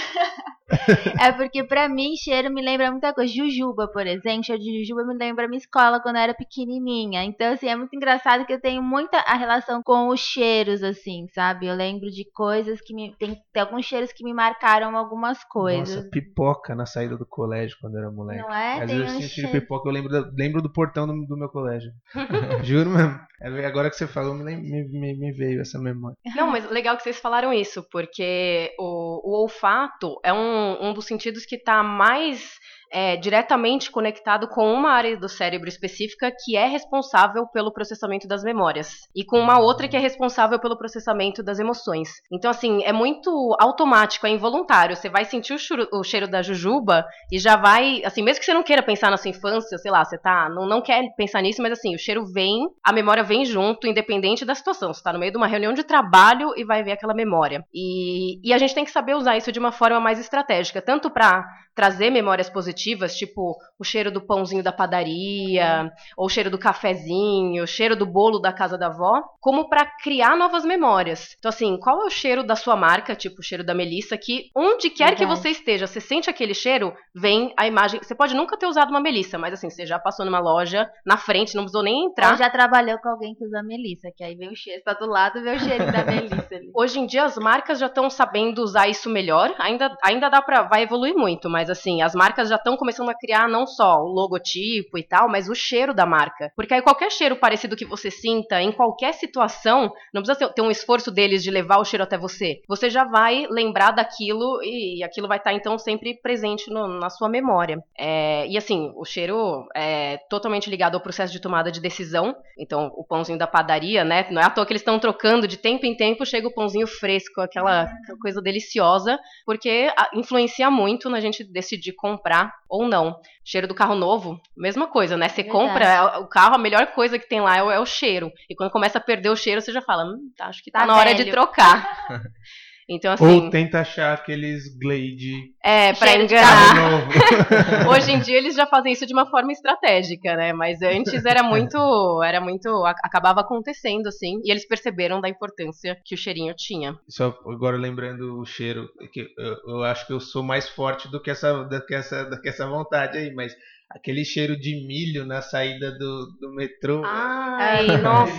É porque pra mim cheiro me lembra muita coisa. Jujuba, por exemplo, cheiro de jujuba me lembra minha escola quando eu era pequenininha. Então, assim, é muito engraçado que eu tenho muita a relação com os cheiros, assim, sabe? Eu lembro de coisas que me. Tem, tem alguns cheiros que me marcaram algumas coisas. Nossa, pipoca na saída do colégio quando eu era moleque. Não é? Às vezes eu sinto cheiro. pipoca, eu lembro, lembro do portão do, do meu colégio. Juro mesmo. É, agora que você falou, me, me, me, veio essa memória. Não, mas legal que vocês falaram isso, porque o, o olfato é um, um dos sentidos que está mais é, diretamente conectado com uma área do cérebro específica que é responsável pelo processamento das memórias e com uma outra que é responsável pelo processamento das emoções. Então, assim, é muito automático, é involuntário. Você vai sentir o, o cheiro da jujuba e já vai, assim, mesmo que você não queira pensar na sua infância, sei lá, você tá, não, não quer pensar nisso, mas assim, o cheiro vem, a memória vem junto, independente da situação. Você tá no meio de uma reunião de trabalho e vai ver aquela memória. E, e a gente tem que saber usar isso de uma forma mais estratégica, tanto para trazer memórias positivas, tipo o cheiro do pãozinho da padaria, ou o cheiro do cafezinho, o cheiro do bolo da casa da avó, como para criar novas memórias. Então, assim, qual é o cheiro da sua marca, tipo o cheiro da Melissa, que onde quer que você esteja, você sente aquele cheiro, vem a imagem. Você pode nunca ter usado uma Melissa, mas assim, você já passou numa loja, na frente, não precisou nem entrar. Ou já trabalhou com alguém que usa Melissa, que aí vem o cheiro, está do lado, vem o cheiro da Melissa. Ali. Hoje em dia as marcas já estão sabendo usar isso melhor, ainda, ainda dá para vai evoluir muito, mas assim, as marcas já estão começando a criar não só o logotipo e tal, mas o cheiro da marca. Porque aí qualquer cheiro parecido que você sinta, em qualquer situação, não precisa ter um esforço deles de levar o cheiro até você. Você já vai lembrar daquilo e aquilo vai estar então sempre presente no, na sua memória. É, e assim, o cheiro é totalmente ligado ao processo de tomada de decisão. Então, o pãozinho da padaria, né? Não é à toa que eles estão trocando de tempo em tempo, chega o pãozinho fresco, aquela, aquela coisa deliciosa, porque influencia muito na gente decidir comprar ou não. Cheiro do carro novo, mesma coisa, né? Você Verdade. compra é, o carro, a melhor coisa que tem lá é o, é o, cheiro. E quando começa a perder o cheiro, você já fala, hum, acho que tá, tá na hora de trocar. Então, assim. Ou tenta achar aqueles Glade. É, pra enganar. Hoje em dia eles já fazem isso de uma forma estratégica, né? Mas antes era muito. Era muito. Acabava acontecendo, assim. E eles perceberam da importância que o cheirinho tinha. Só agora lembrando o cheiro, que eu, eu acho que eu sou mais forte do que essa, do que essa, do que essa vontade aí, mas aquele cheiro de milho na saída do, do metrô. Ai, nossa.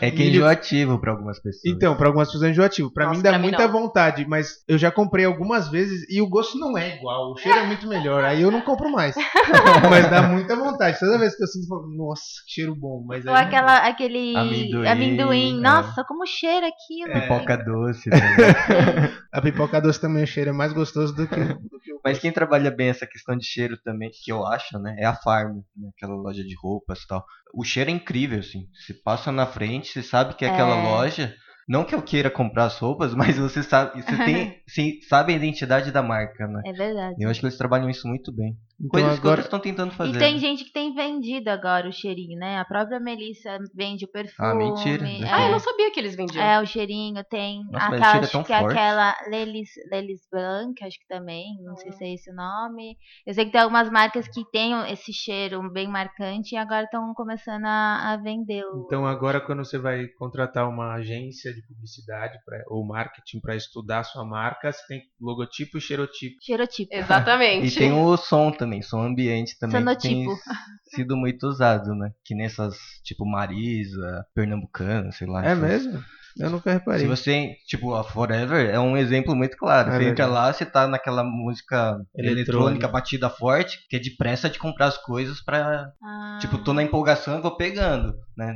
É que é enjoativo para algumas pessoas. Então, para algumas pessoas é enjoativo. Para mim dá pra muita mim vontade, mas eu já comprei algumas vezes e o gosto não é igual. O cheiro é muito melhor. Aí eu não compro mais. mas dá muita vontade. Toda vez que eu sinto, eu falo, nossa, que cheiro bom. Mas Ou aquela, aquele amendoim. amendoim. É. Nossa, como cheira aquilo. É. Pipoca doce. a pipoca doce também o cheiro é mais gostoso do que, do que o Mas quem trabalha bem essa questão de cheiro também, que eu acho, né, é a Farm, né, aquela loja de roupas e tal. O cheiro é incrível, assim. Você passa na frente, você sabe que é aquela É. loja. Não que eu queira comprar as roupas, mas você sabe, você tem, você sabe a identidade da marca, né? É verdade. Eu acho que eles trabalham isso muito bem. Então Coisas que agora outros estão tentando fazer. E tem né? gente que tem vendido agora o cheirinho, né? A própria Melissa vende o perfume. Ah, mentira. É, Ah, eu não sabia que eles vendiam. é, o cheirinho tem. Nossa, aquela, cheira acho tão que é forte. aquela Lelis, Lelis Blanc, acho que também. Não sei se é esse o nome. Eu sei que tem algumas marcas que têm esse cheiro bem marcante e agora estão começando a, a vender o. Então agora quando você vai contratar uma agência de publicidade pra, ou marketing para estudar a sua marca, você tem logotipo e cheirotipo. Cheirotipo. Exatamente. E tem o som também, som ambiente também. Que tem Sonotipo. sido muito usado, né? Que nessas, tipo, Marisa, Pernambucana, sei lá. É essas- mesmo? Eu nunca reparei. Se você, tipo, a Forever é um exemplo muito claro. É você entra verdade. lá, você tá naquela música Eletrônica. eletrônica, batida forte, que é de pressa de comprar as coisas pra. Ah, Tipo, tô na empolgação e vou pegando, né?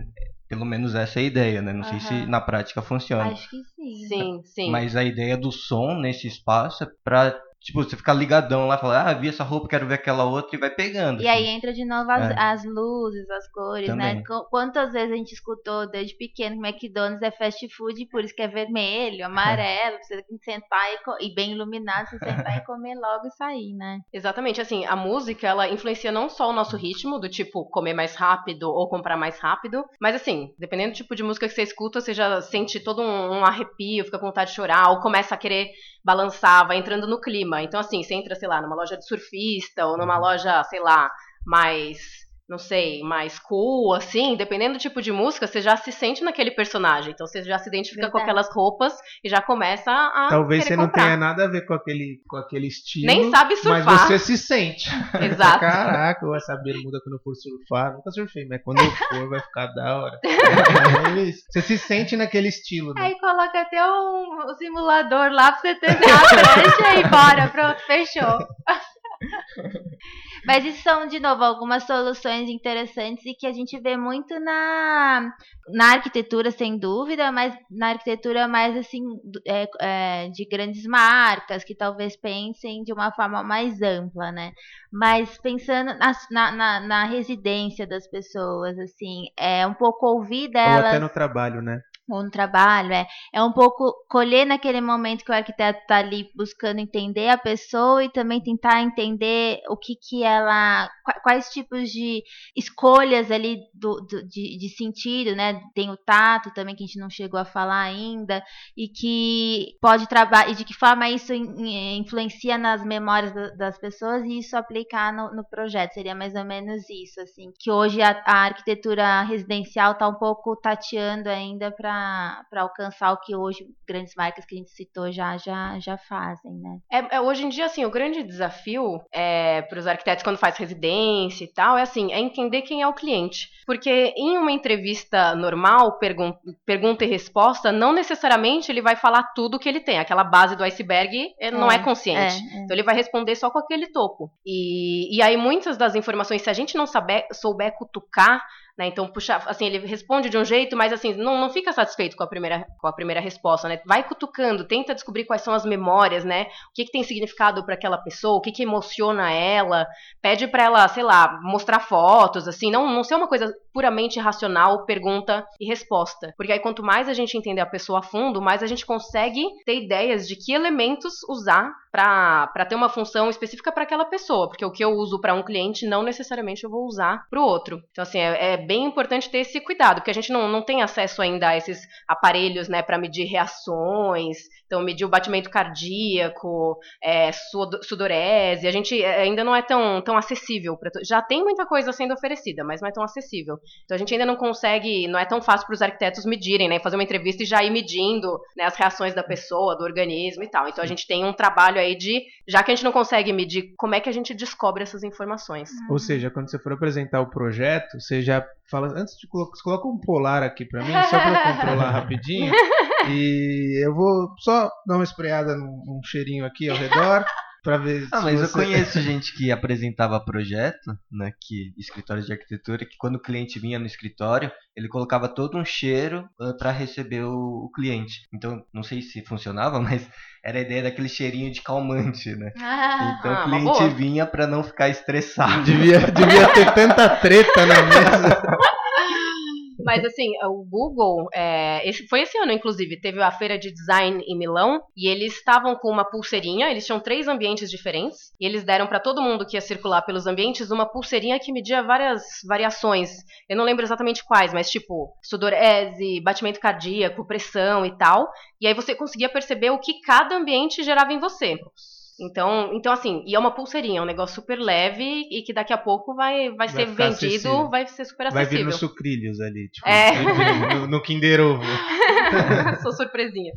Pelo menos essa é a ideia, né? Não sei se na prática funciona. Acho que sim. Sim, sim. Mas a ideia do som nesse espaço é pra, tipo, você ficar ligadão lá, falar, ah, vi essa roupa, quero ver aquela outra e vai pegando. E assim. aí entra de novo as, É. as luzes, as cores, né? Também. Qu- Quantas vezes a gente escutou desde pequeno que McDonald's é fast food, por isso que é vermelho, amarelo, precisa sentar e, e bem iluminado, você sentar e comer logo e sair, né? Exatamente, assim, a música, ela influencia não só o nosso ritmo, do tipo comer mais rápido ou comprar mais rápido, mas assim, dependendo do tipo de música que você escuta, você já sente todo um, um arrepio, fica com vontade de chorar, ou começa a querer balançar, vai entrando no clima. Então, assim, você entra, sei lá, numa loja de surfista, ou numa loja, sei lá, mais. Não sei, mais cool, assim, dependendo do tipo de música, você já se sente naquele personagem. Então você já se identifica com Verdade. aquelas roupas e já começa a. Talvez você não comprar. tenha nada a ver com aquele, com aquele estilo. Nem sabe surfar. Mas você se sente. Exato. Caraca, eu vou essa bermuda quando eu for surfar. Nunca surfei, mas quando eu for vai ficar da hora. Você se sente naquele estilo, né? Aí coloca até um, um simulador lá pra você ter a prancha e bora, pronto, fechou. Mas isso são, de novo, algumas soluções interessantes e que a gente vê muito na, na arquitetura, sem dúvida, mas na arquitetura mais assim, é, é, de grandes marcas, que talvez pensem de uma forma mais ampla, né? Mas pensando na, na, na residência das pessoas, assim, é um pouco ouvir Ou delas até no trabalho, né? Ou no trabalho, é, é um pouco colher naquele momento que o arquiteto está ali buscando entender a pessoa e também tentar entender o que que ela, qua- quais tipos de escolhas ali do, do- de, de sentido, né? Tem o tato também que a gente não chegou a falar ainda e que pode trabalhar e de que forma isso in- in- influencia nas memórias da- das pessoas e isso aplicar no, no projeto seria mais ou menos isso, assim, que hoje a, a arquitetura residencial está um pouco tateando ainda para alcançar o que hoje grandes marcas que a gente citou já já já fazem, né? É, é, hoje em dia, assim, o grande desafio é, para os arquitetos quando faz residência e tal, é assim, é entender quem é o cliente. Porque em uma entrevista normal, pergun pergunta e resposta, não necessariamente ele vai falar tudo que ele tem. Aquela base do iceberg é, não é consciente. É, é. Então ele vai responder só com aquele topo. E, e aí muitas das informações, se a gente não saber, souber cutucar, né, então puxar, assim, ele responde de um jeito, mas assim, não, não fica satisfeito com a primeira, com a primeira resposta, né? Vai cutucando, tenta descobrir quais são as memórias, né? O que, que tem significado para aquela pessoa, o que, que emociona ela, pede para ela, sei lá, mostrar fotos, assim, não, não ser uma coisa puramente racional, pergunta e resposta. Porque aí quanto mais a gente entender a pessoa a fundo, mais a gente consegue ter ideias de que elementos usar para ter uma função específica para aquela pessoa, porque o que eu uso para um cliente não necessariamente eu vou usar para o outro. Então assim, é, é bem importante ter esse cuidado, porque a gente não, não tem acesso ainda a esses aparelhos, né, para medir reações, então medir o batimento cardíaco, é, sudo- sudorese, a gente é, ainda não é tão, tão acessível. Pra, já tem muita coisa sendo oferecida, mas não é tão acessível. Então a gente ainda não consegue, não é tão fácil para os arquitetos medirem, né, fazer uma entrevista e já ir medindo né, as reações da pessoa, do organismo e tal. Então a gente tem um trabalho aí de, já que a gente não consegue medir, como é que a gente descobre essas informações? Ou seja, quando você for apresentar o projeto, você já fala. Antes de colocar. Coloca um polar aqui pra mim, só pra eu controlar rapidinho. E eu vou só dar uma espreada num, num cheirinho aqui ao redor. Pra ver Ah, se mas eu você- conheço gente que apresentava projeto, né, que escritórios de arquitetura, que quando o cliente vinha no escritório, ele colocava todo um cheiro para receber o, o cliente. Então, não sei se funcionava, mas era a ideia daquele cheirinho de calmante, né? Ah, Então Ah, o cliente vinha para não ficar estressado. Devia, devia ter tanta treta na mesa. Mas assim, o Google, é, esse, foi esse ano, inclusive, teve a feira de design em Milão e eles estavam com uma pulseirinha, eles tinham três ambientes diferentes, e eles deram para todo mundo que ia circular pelos ambientes uma pulseirinha que media várias variações. Eu não lembro exatamente quais, mas tipo, sudorese, batimento cardíaco, pressão e tal. E aí você conseguia perceber o que cada ambiente gerava em você. Então, então assim, e é uma pulseirinha, é um negócio super leve e que daqui a pouco vai, vai, Vai ser vendido, acessível. vai ser super Vai vir acessível. nos sucrilhos ali, tipo, É. no, no Kinder Ovo. Sou surpresinha.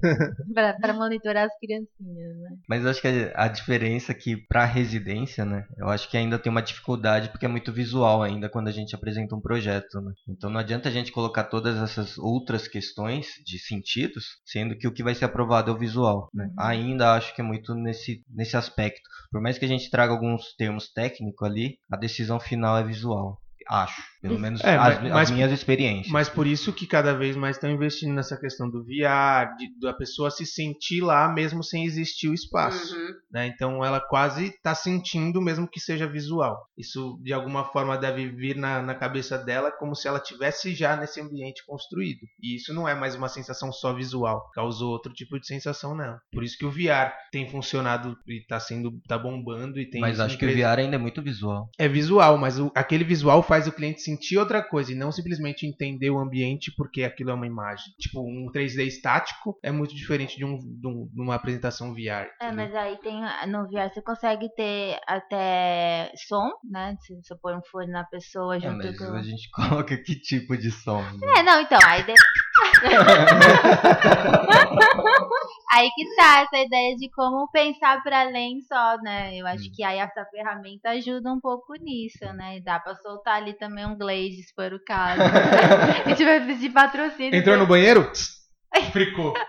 pra, pra monitorar as criancinhas, né? Mas eu acho que a, a diferença é que para residência, né, eu acho que ainda tem uma dificuldade porque é muito visual ainda quando a gente apresenta um projeto, né? Então não adianta a gente colocar todas essas outras questões de sentidos, sendo que o que vai ser aprovado é o visual, né? Ainda acho que é muito nesse nesse aspecto. Por mais que a gente traga alguns termos técnicos ali, a decisão final é visual. Acho, pelo menos É, as, mas- as minhas experiências. Mas por isso que cada vez mais estão investindo nessa questão do VR, de, da pessoa se sentir lá mesmo sem existir o espaço. Uhum. né? Então ela quase está sentindo mesmo que seja visual. Isso de alguma forma deve vir na, na cabeça dela como se ela tivesse já nesse ambiente construído. E isso não é mais uma sensação só visual, causou outro tipo de sensação nela. Por isso que o VR tem funcionado e está sendo tá bombando e tem Mas acho que o empresa- VR ainda é muito visual. é visual, mas o- aquele visual faz o cliente sentir outra coisa e não simplesmente entender o ambiente porque aquilo é uma imagem. Tipo, um 3D estático é muito diferente de, um, de um- de uma apresentação VR. É, entendeu? mas aí tem no VR você consegue ter até som, né? Se você põe um fone na pessoa É, junto mas com. a gente coloca que tipo de som? né? É, não, então, aí de- Aí que tá essa ideia de como pensar para além só, né? Eu acho Hum. que aí essa ferramenta ajuda um pouco nisso, né? E dá pra soltar ali também um glaze, se for o caso. A gente vai pedir patrocínio. Entrou no banheiro? Fricou.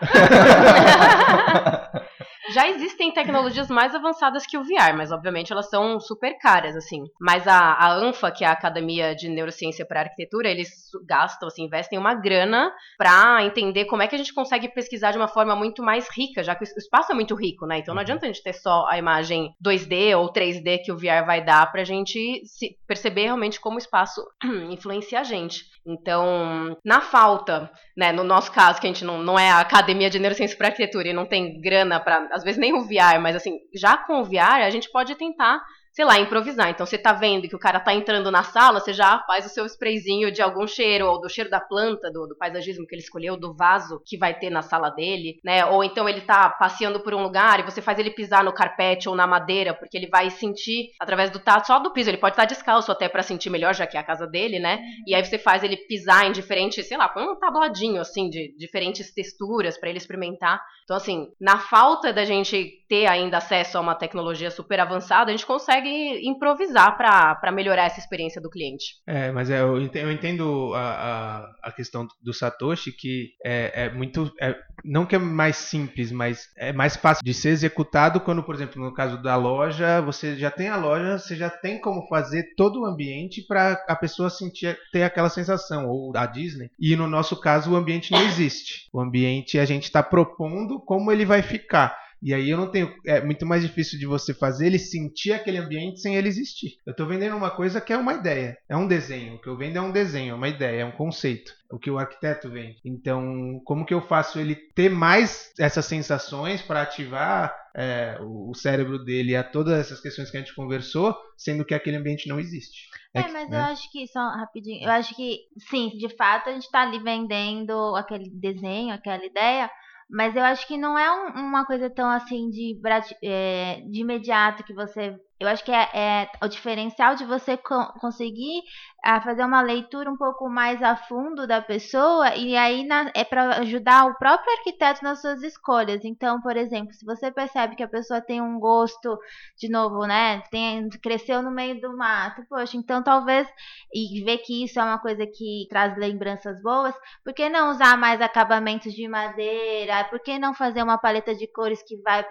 Já existem tecnologias mais avançadas que o VR, mas obviamente elas são super caras, assim. Mas a, a ANFA, que é a Academia de Neurociência para Arquitetura, eles gastam, assim, investem uma grana pra entender como é que a gente consegue pesquisar de uma forma muito mais rica, já que o espaço é muito rico, né? Então não adianta a gente ter só a imagem 2D ou 3D que o VR vai dar pra gente se perceber realmente como o espaço influencia a gente. Então, na falta, né, no nosso caso, que a gente não, não é a Academia de Neurociência para Arquitetura e não tem grana pra, às vezes nem o VR, mas assim, já com o VR a gente pode tentar, sei lá, improvisar. Então você tá vendo que o cara tá entrando na sala, você já faz o seu sprayzinho de algum cheiro, ou do cheiro da planta, do, do paisagismo que ele escolheu, do vaso que vai ter na sala dele, né? Ou então ele tá passeando por um lugar e você faz ele pisar no carpete ou na madeira, porque ele vai sentir através do tato só do piso. Ele pode estar descalço até pra sentir melhor, já que é a casa dele, né? E aí você faz ele pisar em diferentes, sei lá, põe um tabladinho assim de diferentes texturas pra ele experimentar. Então assim, na falta da gente ter ainda acesso a uma tecnologia super avançada, a gente consegue improvisar pra melhorar essa experiência do cliente. É, mas é, eu ente- eu entendo a, a, a questão do Satoshi que é, é muito. é- não que é mais simples, mas é mais fácil de ser executado quando, por exemplo, no caso da loja, você já tem a loja, você já tem como fazer todo o ambiente para a pessoa sentir ter aquela sensação, ou a Disney. E no nosso caso, o ambiente não existe. O ambiente a gente está propondo como ele vai ficar. E aí eu não tenho. É muito mais difícil de você fazer ele sentir aquele ambiente sem ele existir. Eu estou vendendo uma coisa que é uma ideia. É um desenho. O que eu vendo é um desenho, é uma ideia, é um conceito. O que o arquiteto vende. Então, como que eu faço ele ter mais essas sensações para ativar é, o, cérebro dele a todas essas questões que a gente conversou, sendo que aquele ambiente não existe? É, que- mas né? eu acho que, só rapidinho, eu acho que, sim, de fato a gente tá ali vendendo aquele desenho, aquela ideia, mas eu acho que não é um- uma coisa tão assim de, é, de imediato que você Eu acho que é, é o diferencial de você co conseguir a fazer uma leitura um pouco mais a fundo da pessoa e aí na, é para ajudar o próprio arquiteto nas suas escolhas. Então, por exemplo, se você percebe que a pessoa tem um gosto, de novo, né, tem, cresceu no meio do mato, poxa, então talvez e ver que isso é uma coisa que traz lembranças boas, por que não usar mais acabamentos de madeira? Por que não fazer uma paleta de cores que vai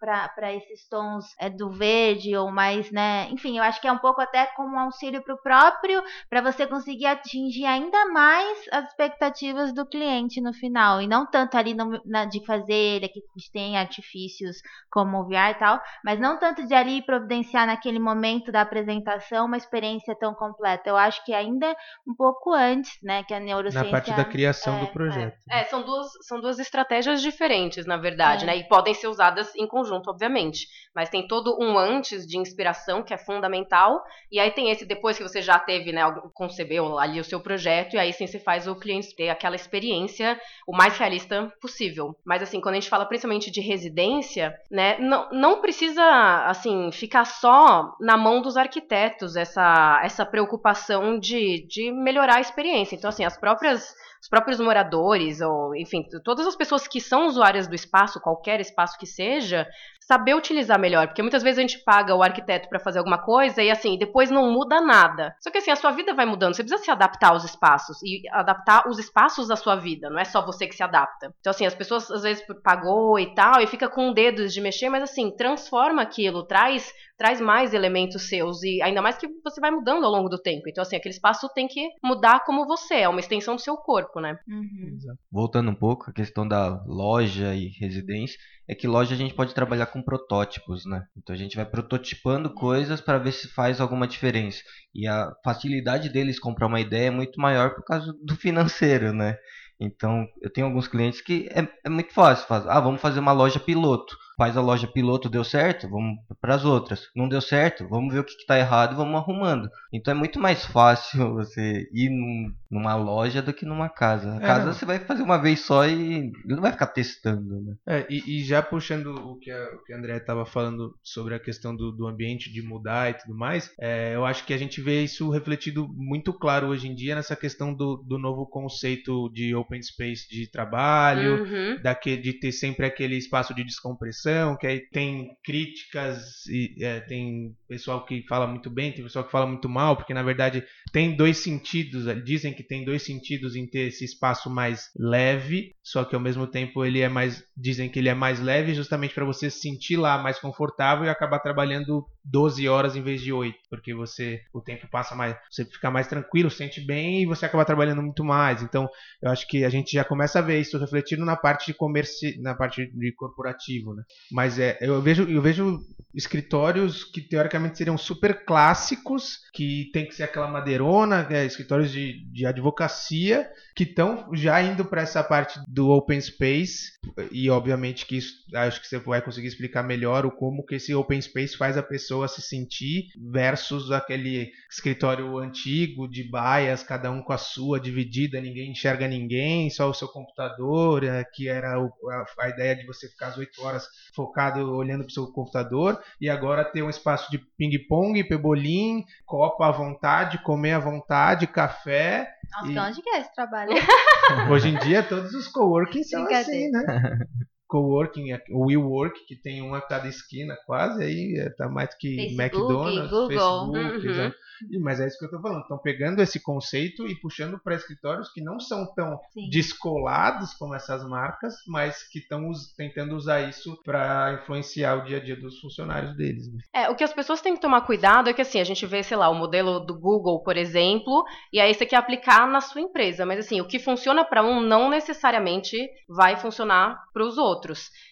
para esses tons é, do verde ou mais, né? Enfim, eu acho que é um pouco até como um auxílio para o próprio para você conseguir atingir ainda mais as expectativas do cliente no final. E não tanto ali no, na, de fazer que tem artifícios como o VR e tal, mas não tanto de ali providenciar naquele momento da apresentação uma experiência tão completa. Eu acho que ainda um pouco antes, né, que a neurociência... Na parte da criação é, do projeto. É, é, são, duas, são duas estratégias diferentes, na verdade, é. né, e podem ser usadas em conjunto, obviamente. Mas tem todo um antes de inspiração que é fundamental, e aí tem esse depois que você já teve né, concebeu ali o seu projeto, e aí sim você faz o cliente ter aquela experiência o mais realista possível. Mas assim, quando a gente fala principalmente de residência, né, não, não precisa assim ficar só na mão dos arquitetos essa, essa preocupação de, de melhorar a experiência. Então, assim, as próprias os próprios moradores, ou enfim, todas as pessoas que são usuárias do espaço, qualquer espaço que seja, saber utilizar melhor, porque muitas vezes a gente paga o arquiteto para fazer alguma coisa e assim, depois não muda nada. Só que assim, a sua vida vai mudando, você precisa se adaptar aos espaços e adaptar os espaços da sua vida, não é só você que se adapta. Então assim, as pessoas às vezes pagou e tal e fica com dedos de mexer, mas assim, transforma aquilo, traz traz mais elementos seus e ainda mais que você vai mudando ao longo do tempo. Então assim, aquele espaço tem que mudar como você, é uma extensão do seu corpo, né? Uhum. Voltando um pouco a questão da loja e residência, é que loja a gente pode trabalhar com protótipos, né? Então a gente vai prototipando coisas para ver se faz alguma diferença. E a facilidade deles comprar uma ideia é muito maior por causa do financeiro, né? Então, eu tenho alguns clientes que é, é muito fácil. Faz, ah, vamos fazer uma loja piloto. Faz a loja piloto, deu certo? Vamos para as outras. Não deu certo? Vamos ver o que está errado e vamos arrumando. Então, é muito mais fácil você ir num, numa loja do que numa casa. A é, casa não. você vai fazer uma vez só e não vai ficar testando. Né? É, e, e já puxando o que a, o que a André estava falando sobre a questão do, do ambiente de mudar e tudo mais, é, eu acho que a gente vê isso refletido muito claro hoje em dia nessa questão do, do novo conceito de open space de trabalho, uhum. daquele, de ter sempre aquele espaço de descompressão, que aí tem críticas e é, tem pessoal que fala muito bem, tem pessoal que fala muito mal, porque na verdade tem dois sentidos, dizem que tem dois sentidos em ter esse espaço mais leve, só que ao mesmo tempo ele é mais, dizem que ele é mais leve justamente para você se sentir lá mais confortável e acabar trabalhando 12 horas em vez de 8, porque você o tempo passa mais, você fica mais tranquilo, sente bem e você acaba trabalhando muito mais. Então, eu acho que a gente já começa a ver isso refletido na parte de comércio, na parte de corporativo, né? Mas é, eu vejo, eu vejo escritórios que teoricamente seriam super clássicos, que tem que ser aquela madeirona, é, escritórios de, de advocacia, que estão já indo para essa parte do open space e obviamente que isso acho que você vai conseguir explicar melhor o como que esse open space faz a pessoa se sentir versus aquele escritório antigo de baias, cada um com a sua dividida, ninguém enxerga ninguém, só o seu computador, é, que era a, ideia de você ficar as 8 horas focado olhando para o seu computador e agora ter um espaço de ping-pong, pebolim, copa à vontade, comer à vontade, café nossa, e... onde que é esse trabalho? Hoje em dia todos os coworking são assim, né? coworking, o WeWork, que tem um a cada esquina quase, aí é, tá mais que Facebook, McDonald's, Google. Facebook, uhum. Mas é isso que eu tô falando. Estão pegando esse conceito e puxando para escritórios que não são tão Sim. descolados como essas marcas, mas que estão tentando usar isso para influenciar o dia a dia dos funcionários deles. Né? É, o que as pessoas têm que tomar cuidado é que assim, a gente vê, sei lá, o modelo do Google, por exemplo, e aí você quer aplicar na sua empresa, mas assim, o que funciona para um não necessariamente vai funcionar para os outros.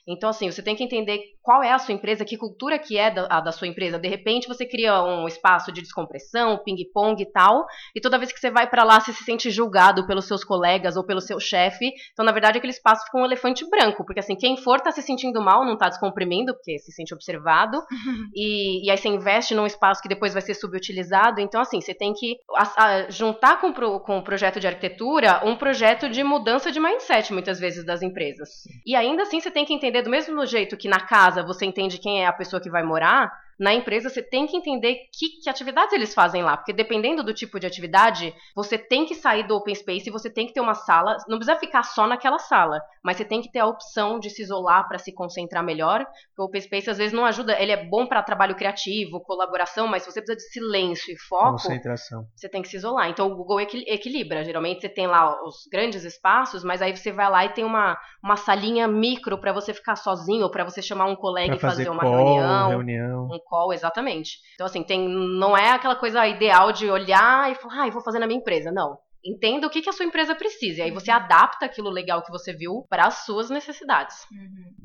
Então, assim, você tem que entender qual é a sua empresa, que cultura que é da, a da sua empresa. De repente, você cria um espaço de descompressão, ping-pong e tal, e toda vez que você vai para lá, você se sente julgado pelos seus colegas ou pelo seu chefe. Então, na verdade, aquele espaço fica um elefante branco, porque assim, quem for tá se sentindo mal, não tá descomprimindo, porque se sente observado, e, e, aí você investe num espaço que depois vai ser subutilizado. Então, assim, você tem que a, a, juntar com, pro, com o projeto de arquitetura um projeto de mudança de mindset, muitas vezes, das empresas. E ainda assim, você tem que entender, do mesmo jeito que na casa você entende quem é a pessoa que vai morar, na empresa você tem que entender que, que atividades eles fazem lá, porque dependendo do tipo de atividade, você tem que sair do open space e você tem que ter uma sala, não precisa ficar só naquela sala, mas você tem que ter a opção de se isolar para se concentrar melhor. O open space às vezes não ajuda, ele é bom para trabalho criativo, colaboração, mas se você precisa de silêncio e foco, Concentração. você tem que se isolar. Então o Google equi- equilibra. Geralmente você tem lá os grandes espaços, mas aí você vai lá e tem uma, uma salinha micro para você ficar sozinho, ou para você chamar um colega Pra e fazer fazer uma call, reunião. reunião. Um call, exatamente. Então, assim, tem, não é aquela coisa ideal de olhar e falar, ah, eu vou fazer na minha empresa. Não. Entenda o que, que a sua empresa precisa. E aí você adapta aquilo legal que você viu para as suas necessidades.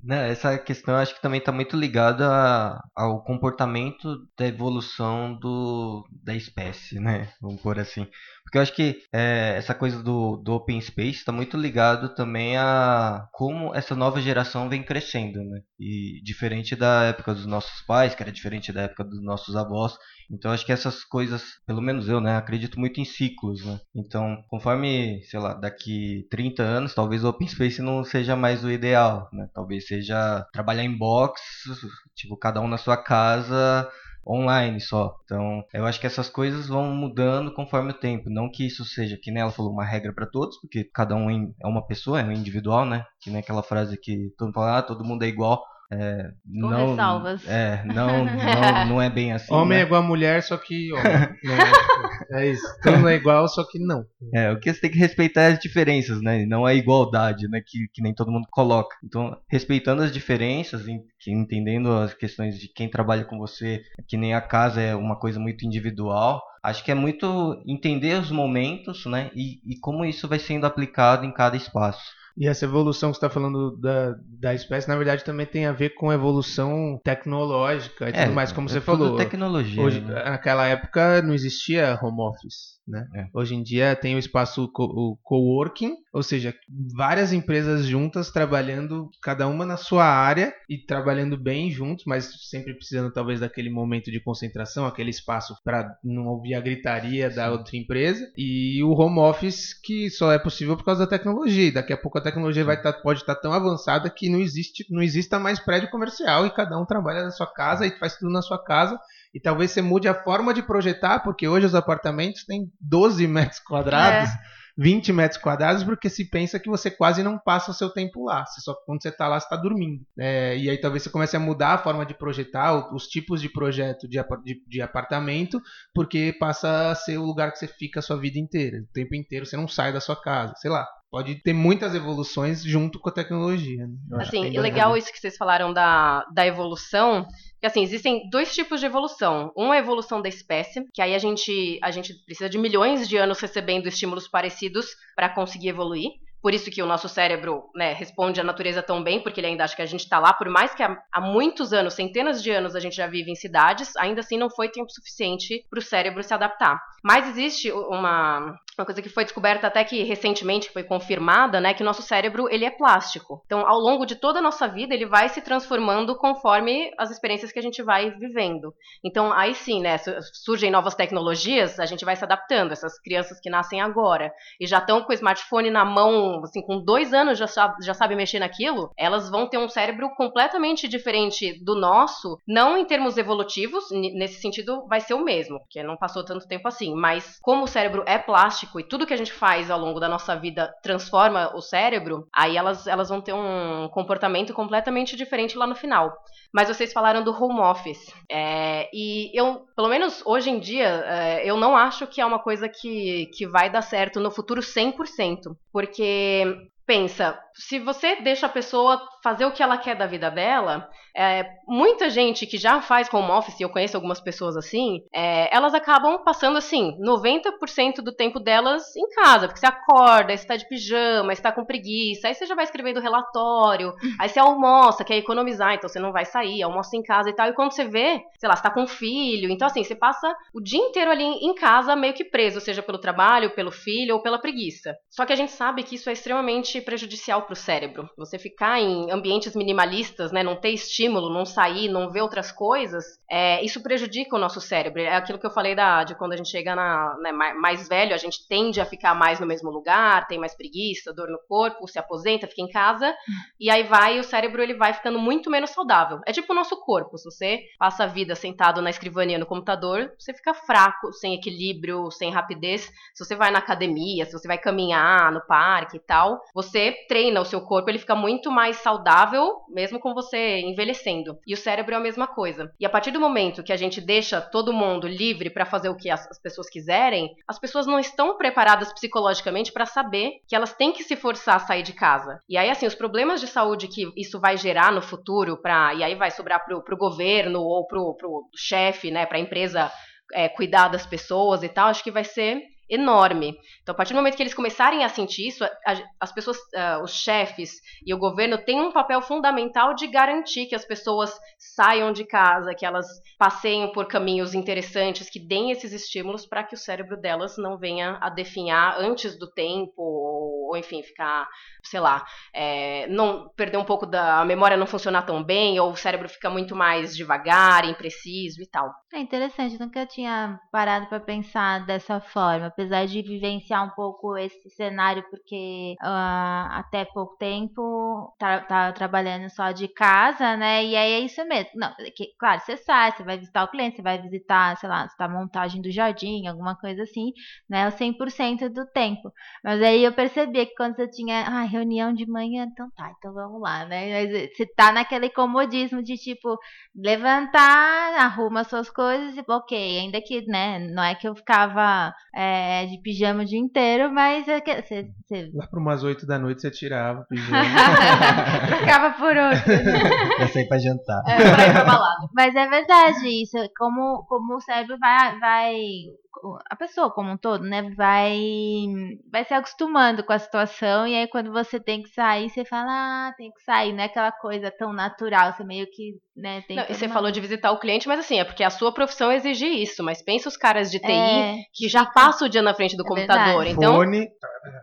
Né, essa questão acho que também está muito ligada a- ao comportamento da evolução do, da espécie, né? Vamos pôr assim. Porque eu acho que é, essa coisa do, do open space está muito ligado também a como essa nova geração vem crescendo, né? E diferente da época dos nossos pais, que era diferente da época dos nossos avós. Então acho que essas coisas, pelo menos eu, né, acredito muito em ciclos, né? Então, conforme, sei lá, daqui 30 anos, talvez o open space não seja mais o ideal, né? Talvez seja trabalhar em box, tipo, cada um na sua casa, online só. Então, eu acho que essas coisas vão mudando conforme o tempo. Não que isso seja, que nem ela falou, uma regra para todos, porque cada um é uma pessoa, é um individual, né? Que nem aquela frase que todo mundo fala, ah, todo mundo é igual. É, Com não, ressalvas. É, não, não, não é bem assim. Homem é né? igual a mulher, só que homem. Não é, é isso. Tudo é igual, só que não. É, o que você tem que respeitar é as diferenças, né? Não a igualdade, né? Que, que nem todo mundo coloca. Então, respeitando as diferenças, entendendo as questões de quem trabalha com você, que nem a casa é uma coisa muito individual. Acho que é muito entender os momentos, né? E, e como isso vai sendo aplicado em cada espaço. E essa evolução que você está falando da, da espécie, na verdade, também tem a ver com evolução tecnológica e tudo mais, como é você falou. tecnologia. Hoje, né? naquela época não existia home office, né? É. Hoje em dia tem o espaço co o coworking, ou seja, várias empresas juntas trabalhando cada uma na sua área e trabalhando bem juntos, mas sempre precisando talvez daquele momento de concentração, aquele espaço para não ouvir a gritaria da outra empresa e o home office que só é possível por causa da tecnologia. E daqui a pouco a tecnologia vai tá, pode estar tão avançada que não existe não exista mais prédio comercial e cada um trabalha na sua casa e faz tudo na sua casa e talvez você mude a forma de projetar, porque hoje os apartamentos têm 12 metros quadrados, 20 metros quadrados, porque se pensa que você quase não passa o seu tempo lá. Você só quando você está lá, você está dormindo. É, e aí talvez você comece a mudar a forma de projetar, os tipos de projeto de, de, de apartamento, porque passa a ser o lugar que você fica a sua vida inteira. O tempo inteiro você não sai da sua casa, sei lá. Pode ter muitas evoluções junto com a tecnologia. né? Assim, e legal isso que vocês falaram da, da evolução. Que assim, existem dois tipos de evolução. Um é a evolução da espécie, que aí a gente, a gente precisa de milhões de anos recebendo estímulos parecidos para conseguir evoluir. Por isso que o nosso cérebro né, responde à natureza tão bem, porque ele ainda acha que a gente está lá, por mais que há, há muitos anos, centenas de anos, a gente já vive em cidades, ainda assim não foi tempo suficiente para o cérebro se adaptar. Mas existe uma, uma coisa que foi descoberta até que recentemente foi confirmada, né, que o nosso cérebro ele é plástico. Então, ao longo de toda a nossa vida, ele vai se transformando conforme as experiências que a gente vai vivendo. Então, aí sim, né, su- surgem novas tecnologias, a gente vai se adaptando. Essas crianças que nascem agora e já estão com o smartphone na mão, assim, com dois anos já, sa- já sabem mexer naquilo, elas vão ter um cérebro completamente diferente do nosso, não em termos evolutivos, nesse sentido vai ser o mesmo, porque não passou tanto tempo assim, mas como o cérebro é plástico e tudo que a gente faz ao longo da nossa vida transforma o cérebro, aí elas, elas vão ter um comportamento completamente diferente lá no final. Mas vocês falaram do home office. É, e eu, pelo menos hoje em dia, é, eu não acho que é uma coisa que, que vai dar certo no futuro 100%. Porque, pensa, se você deixa a pessoa fazer o que ela quer da vida dela, é, muita gente que já faz home office, e eu conheço algumas pessoas assim, é, elas acabam passando assim, 90% do tempo delas em casa, porque você acorda, aí você tá de pijama, aí você tá com preguiça, aí você já vai escrevendo relatório, aí você almoça, quer economizar, então você não vai sair, almoça em casa e tal, e quando você vê, sei lá, você tá com um filho, então assim, você passa o dia inteiro ali em casa meio que preso, seja pelo trabalho, pelo filho ou pela preguiça. Só que a gente sabe que isso é extremamente prejudicial pro cérebro. Você ficar em ambientes minimalistas, né, não ter estímulo, não sair, não ver outras coisas, é, isso prejudica o nosso cérebro. É aquilo que eu falei da, de quando a gente chega na, né, mais velho, a gente tende a ficar mais no mesmo lugar, tem mais preguiça, dor no corpo, se aposenta, fica em casa, e aí vai o cérebro ele vai ficando muito menos saudável. É tipo o nosso corpo, se você passa a vida sentado na escrivania no computador, você fica fraco, sem equilíbrio, sem rapidez. Se você vai na academia, se você vai caminhar no parque e tal, você treina o seu corpo, ele fica muito mais saudável, mesmo com você envelhecendo. E o cérebro é a mesma coisa. E a partir do momento que a gente deixa todo mundo livre para fazer o que as, as, pessoas quiserem, as pessoas não estão preparadas psicologicamente para saber que elas têm que se forçar a sair de casa. E aí, assim, os problemas de saúde que isso vai gerar no futuro, pra, e aí vai sobrar pro, pro governo ou pro, pro chefe, né, pra empresa é, cuidar das pessoas e tal, acho que vai ser enorme. Então, a partir do momento que eles começarem a sentir isso, as pessoas, uh, os chefes e o governo têm um papel fundamental de garantir que as pessoas saiam de casa, que elas passeiem por caminhos interessantes, que deem esses estímulos para que o cérebro delas não venha a definhar antes do tempo, ou, ou enfim, ficar, sei lá, é, não perder um pouco da memória não funcionar tão bem, ou o cérebro fica muito mais devagar, impreciso e tal. É interessante, nunca tinha parado para pensar dessa forma apesar de vivenciar um pouco esse cenário, porque uh, até pouco tempo tá, tá, trabalhando só de casa, né? E aí é isso mesmo. Não, que, claro, você sai, você vai visitar o cliente, você vai visitar, sei lá, a montagem do jardim, alguma coisa assim, né? O 100% do tempo. Mas aí eu percebi que quando você tinha ah, reunião de manhã, então tá, então vamos lá, né? Mas você tá naquele comodismo de tipo levantar, arruma suas coisas e ok, ainda que, né, não é que eu ficava é, é, de pijama o dia inteiro, mas é que, você, você... Lá para umas 8 da noite você tirava o pijama. Trocava por outro. Ia sair para jantar. É, pra ir pra balada. Mas é verdade isso. Como, como o cérebro vai, vai a pessoa como um todo, né, vai vai se acostumando com a situação e aí quando você tem que sair, você fala, ah, tem que sair, não é aquela coisa tão natural, você meio que, né, tem não, E você uma... falou de visitar o cliente, mas assim, é porque a sua profissão exige isso, mas pensa os caras de TI é, que já passam o dia na frente do é computador, verdade. então fone,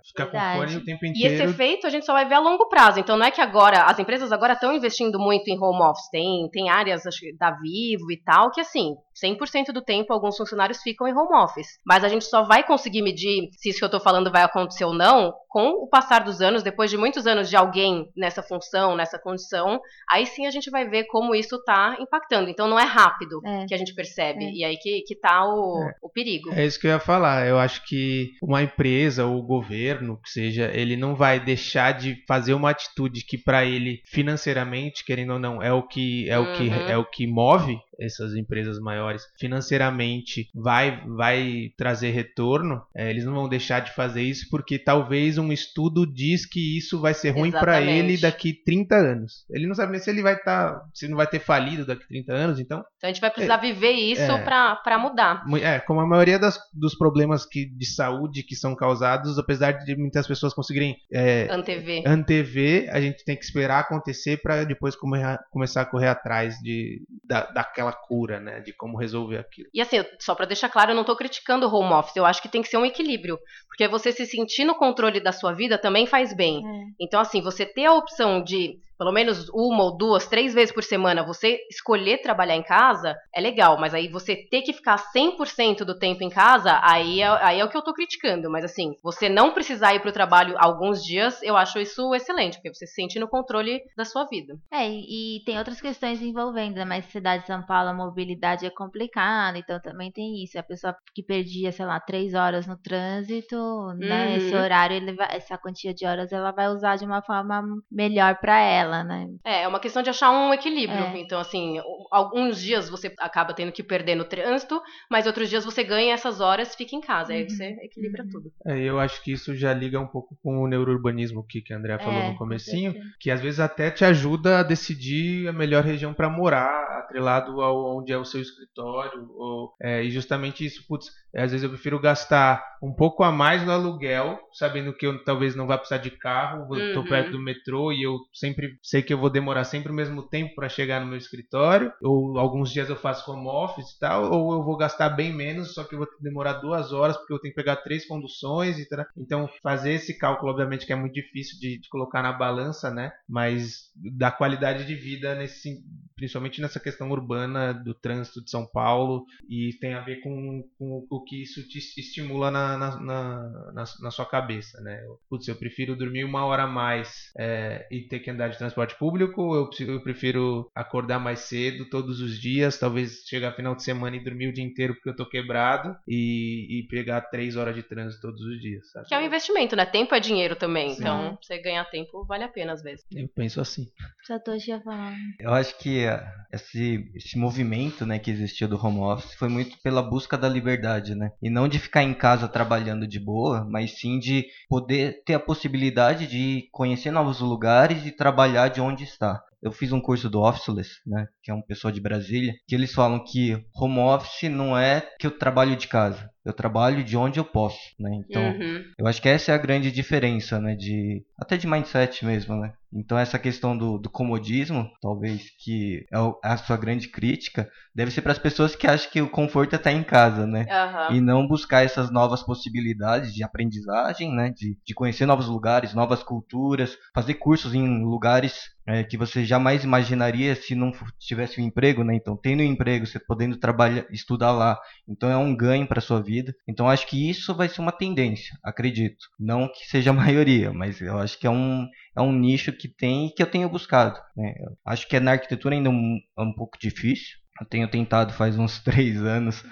ficar com fone o tempo inteiro. E esse efeito a gente só vai ver a longo prazo, então não é que agora as empresas agora estão investindo muito em home office, tem tem áreas acho, da Vivo e tal que assim, 100% do tempo alguns funcionários ficam em home office. Mas a gente só vai conseguir medir se isso que eu estou falando vai acontecer ou não com o passar dos anos, depois de muitos anos de alguém nessa função, nessa condição, aí sim a gente vai ver como isso está impactando. Então não é rápido é. que a gente percebe. É. E aí que, que tá o, é. o perigo. É isso que eu ia falar. Eu acho que uma empresa ou o governo, que seja, ele não vai deixar de fazer uma atitude que para ele financeiramente, querendo ou não, é o que é uhum. o que uhum. é o que move essas empresas maiores financeiramente vai vai trazer retorno. É, eles não vão deixar de fazer isso porque talvez um estudo diz que isso vai ser ruim para ele daqui 30 anos. Ele não sabe nem se ele vai estar, tá, se não vai ter falido daqui 30 anos, então. Então a gente vai precisar é, viver isso é, para mudar. É, como a maioria das, dos problemas que, de saúde que são causados, apesar de muitas pessoas conseguirem é, antever. antever, a gente tem que esperar acontecer para depois comer, começar a correr atrás de, da, daquela cura, né, de como resolver aquilo. E assim, só para deixar claro, eu não estou criticando o home office, eu acho que tem que ser um equilíbrio, porque você se sentir no controle da sua vida também faz bem. É. Então, assim, você ter a opção de pelo menos uma ou duas, três vezes por semana, você escolher trabalhar em casa, é legal, mas aí você ter que ficar 100% do tempo em casa, aí é, aí é o que eu tô criticando. Mas assim, você não precisar ir pro trabalho alguns dias, eu acho isso excelente, porque você se sente no controle da sua vida. É, e, tem outras questões envolvendo, né? Mas cidade de São Paulo, a mobilidade é complicada, então também tem isso. A pessoa que perdia, sei lá, três horas no trânsito, né? Uhum. Esse horário, ele vai, essa quantia de horas, ela vai usar de uma forma melhor para ela dela, né? É, é uma questão de achar um equilíbrio. É. Então, assim, alguns dias você acaba tendo que perder no trânsito, mas outros dias você ganha essas horas fica em casa. Uhum. Aí você equilibra uhum. tudo. É, eu acho que isso já liga um pouco com o neurourbanismo que, que a Andrea falou é, no comecinho, que às vezes até te ajuda a decidir a melhor região para morar, atrelado ao onde é o seu escritório. Ou, é, e justamente isso, putz, às vezes eu prefiro gastar um pouco a mais no aluguel, sabendo que eu talvez não vá precisar de carro, tô Uhum. perto do metrô e eu sempre sei que eu vou demorar sempre o mesmo tempo para chegar no meu escritório, ou alguns dias eu faço home office e tal, ou eu vou gastar bem menos, só que eu vou demorar duas horas porque eu tenho que pegar três conduções e tal. Então, fazer esse cálculo, obviamente, que é muito difícil de, de colocar na balança, né? Mas da qualidade de vida, nesse, principalmente nessa questão urbana do trânsito de São Paulo, e tem a ver com, com o que isso te estimula na, na, na, na, na sua cabeça, né? Putz, eu prefiro dormir uma hora a mais é, e ter que andar de transporte público, eu, eu prefiro acordar mais cedo todos os dias, talvez chegar final de semana e dormir o dia inteiro porque eu tô quebrado e, e pegar três horas de trânsito todos os dias, sabe? Que é um investimento, né? Tempo é dinheiro também. Sim. Então, você ganhar tempo vale a pena às vezes. Eu penso assim. Satoshi ia falar. Eu acho que ah, esse, esse movimento né, que existiu do home office foi muito pela busca da liberdade, né? E não de ficar em casa trabalhando de boa, mas sim de poder ter a possibilidade de conhecer novos lugares e trabalhar de onde está. Eu fiz um curso do Officeless, né, que é um pessoal de Brasília, que eles falam que home office não é que eu trabalho de casa, eu trabalho de onde eu posso, né? Então, Uhum. eu acho que essa é a grande diferença, né? De até de mindset mesmo, né? Então essa questão do, do comodismo, talvez que é o- a sua grande crítica, deve ser para as pessoas que acham que o conforto é estar em casa, né? Aham. E não buscar essas novas possibilidades de aprendizagem, né? De, de conhecer novos lugares, novas culturas, fazer cursos em lugares é, que você jamais imaginaria se não tivesse um emprego, né? Então, tendo um emprego, você podendo trabalhar, estudar lá, então é um ganho para sua vida. Então, acho que isso vai ser uma tendência, acredito. Não que seja a maioria, mas eu acho que é um, é um nicho que tem e que eu tenho buscado. Né? Acho que na arquitetura ainda é um, é um pouco difícil. Eu tenho tentado faz uns três anos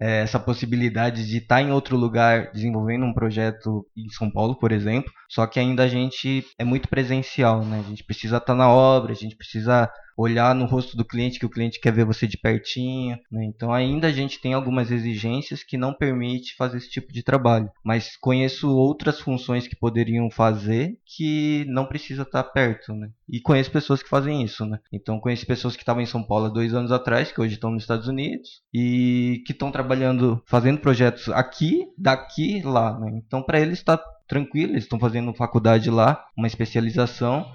é, essa possibilidade de estar em outro lugar desenvolvendo um projeto em São Paulo, por exemplo. Só que ainda a gente é muito presencial, né? A gente precisa estar na obra, a gente precisa olhar no rosto do cliente que o cliente quer ver você de pertinho, né? Então ainda a gente tem algumas exigências que não permite fazer esse tipo de trabalho. Mas conheço outras funções que poderiam fazer que não precisa estar perto, né? E conheço pessoas que fazem isso, né? Então conheço pessoas que estavam em São Paulo há dois anos atrás, que hoje estão nos Estados Unidos e que estão trabalhando, fazendo projetos aqui, daqui, lá, né? Então para eles está tranquilo, eles estão fazendo faculdade lá, uma especialização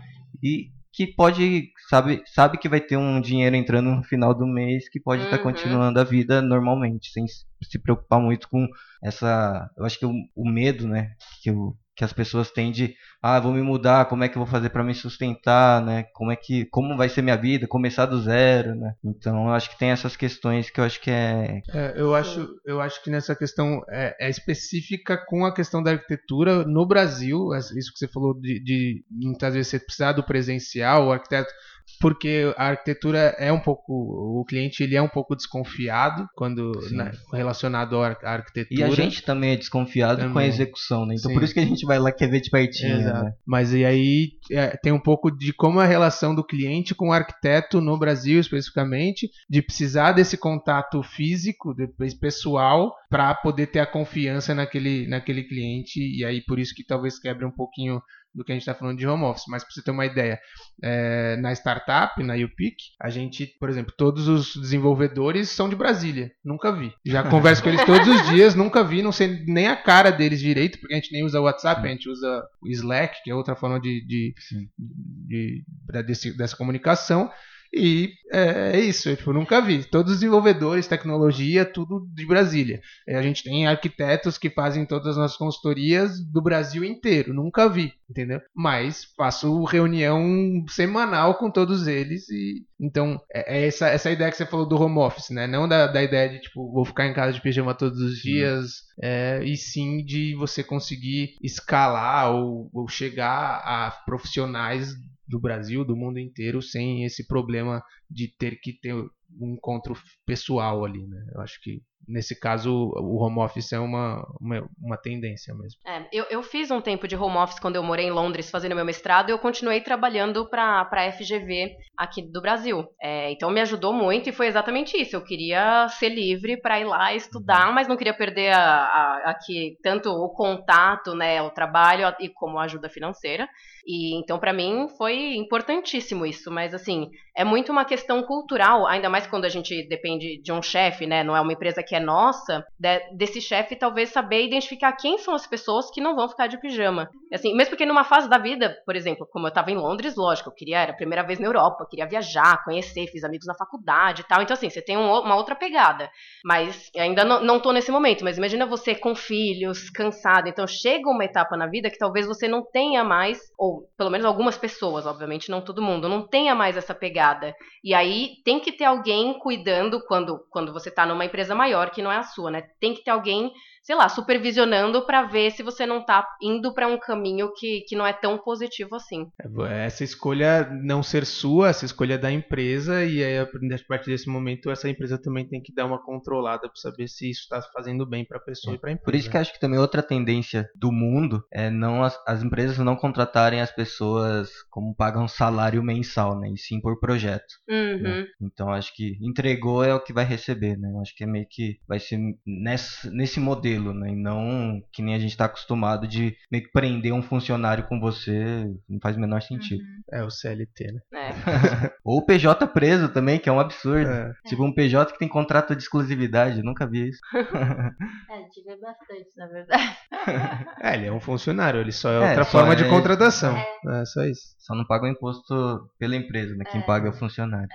e que pode sabe sabe que vai ter um dinheiro entrando no final do mês que pode estar Uhum. continuando a vida normalmente sem se se preocupar muito com essa eu acho que o, o medo né que, o, que as pessoas têm de ah vou me mudar como é que eu vou fazer para me sustentar né? Como é que como vai ser minha vida começar do zero né? Então eu acho que tem essas questões que eu acho que é É, eu, acho, eu acho que nessa questão é, é específica com a questão da arquitetura no Brasil, isso que você falou de, de muitas vezes precisar do presencial, o arquiteto, porque a arquitetura é um pouco, o cliente ele é um pouco desconfiado quando na- relacionado à ar- à arquitetura. e a gente também é desconfiado com a Também. execução né então Sim. por isso que a gente vai lá quer ver de pertinho né? Mas e aí é, tem um pouco de como é a relação do cliente com o arquiteto no Brasil especificamente, de precisar desse contato físico, depois pessoal, para poder ter a confiança naquele, naquele cliente. E aí por isso que talvez quebre um pouquinho do que a gente está falando de home office. Mas para você ter uma ideia, é, na startup, na UPIC, a gente, por exemplo, todos os desenvolvedores são de Brasília. Nunca vi. Já converso com eles todos os dias, nunca vi, não sei nem a cara deles direito, porque a gente nem usa o WhatsApp, a gente usa o Slack, que é outra forma de, de, Sim. de- pra desse- dessa comunicação. E é, é isso, eu tipo, nunca vi. Todos os desenvolvedores, tecnologia, tudo de Brasília. É, a gente tem arquitetos que fazem todas as nossas consultorias do Brasil inteiro. Nunca vi, entendeu? Mas faço reunião semanal com todos eles. e Então, é, é essa, essa ideia que você falou do home office, né? Não da, da ideia de, tipo, vou ficar em casa de pijama todos os dias. é, e sim de você conseguir escalar ou, ou chegar a profissionais do Brasil, do mundo inteiro, sem esse problema de ter que ter um encontro pessoal ali, né? Eu acho que nesse caso o home office é uma, uma, uma tendência mesmo. É, eu, eu fiz um tempo de home office quando eu morei em Londres fazendo meu mestrado e eu continuei trabalhando para a FGV aqui do Brasil. É, então me ajudou muito e foi exatamente isso. Eu queria ser livre para ir lá estudar, mas não queria perder a, a- aqui tanto o contato, né, o trabalho e como a ajuda financeira. E então para mim foi importantíssimo isso, mas assim é muito uma questão cultural, ainda mais mais quando a gente depende de um chefe, né? Não é uma empresa que é nossa, de, desse chefe talvez saber identificar quem são as pessoas que não vão ficar de pijama. Assim, mesmo porque numa fase da vida, por exemplo, como eu estava em Londres, lógico, eu queria, era a primeira vez na Europa, queria viajar, conhecer, fiz amigos na faculdade e tal. Então, assim, você tem um, uma outra pegada. Mas ainda não, não tô nesse momento. Mas imagina você com filhos, cansado. Então, chega uma etapa na vida que talvez você não tenha mais, ou pelo menos algumas pessoas, obviamente, não todo mundo, não tenha mais essa pegada. E aí tem que ter alguém cuidando quando, quando você está numa empresa maior que não é a sua, né? Tem que ter alguém sei lá, supervisionando para ver se você não tá indo para um caminho que, que não é tão positivo assim. É, essa escolha não ser sua, essa escolha da empresa, e aí a partir desse momento essa empresa também tem que dar uma controlada para saber se isso está fazendo bem para a pessoa é. e para a empresa. Por isso que acho que também outra tendência do mundo é não as, as empresas não contratarem as pessoas como pagam salário mensal, né? E sim por projeto. Uhum. Né? Então acho que entregou é o que vai receber, né? Acho que é meio que vai ser nesse, nesse modelo modelo, né? E não que nem a gente está acostumado de meio que prender um funcionário com você, não faz o menor sentido. Uhum. É o CLT, né? É. Ou o PJ preso também, que é um absurdo. É. Tipo um PJ que tem contrato de exclusividade, nunca vi isso. é, tive bastante, na verdade. é, ele é um funcionário, ele só é, é outra só forma é... de contratação. É. é. só isso. Só não paga o imposto pela empresa, né? Quem é. paga é o funcionário.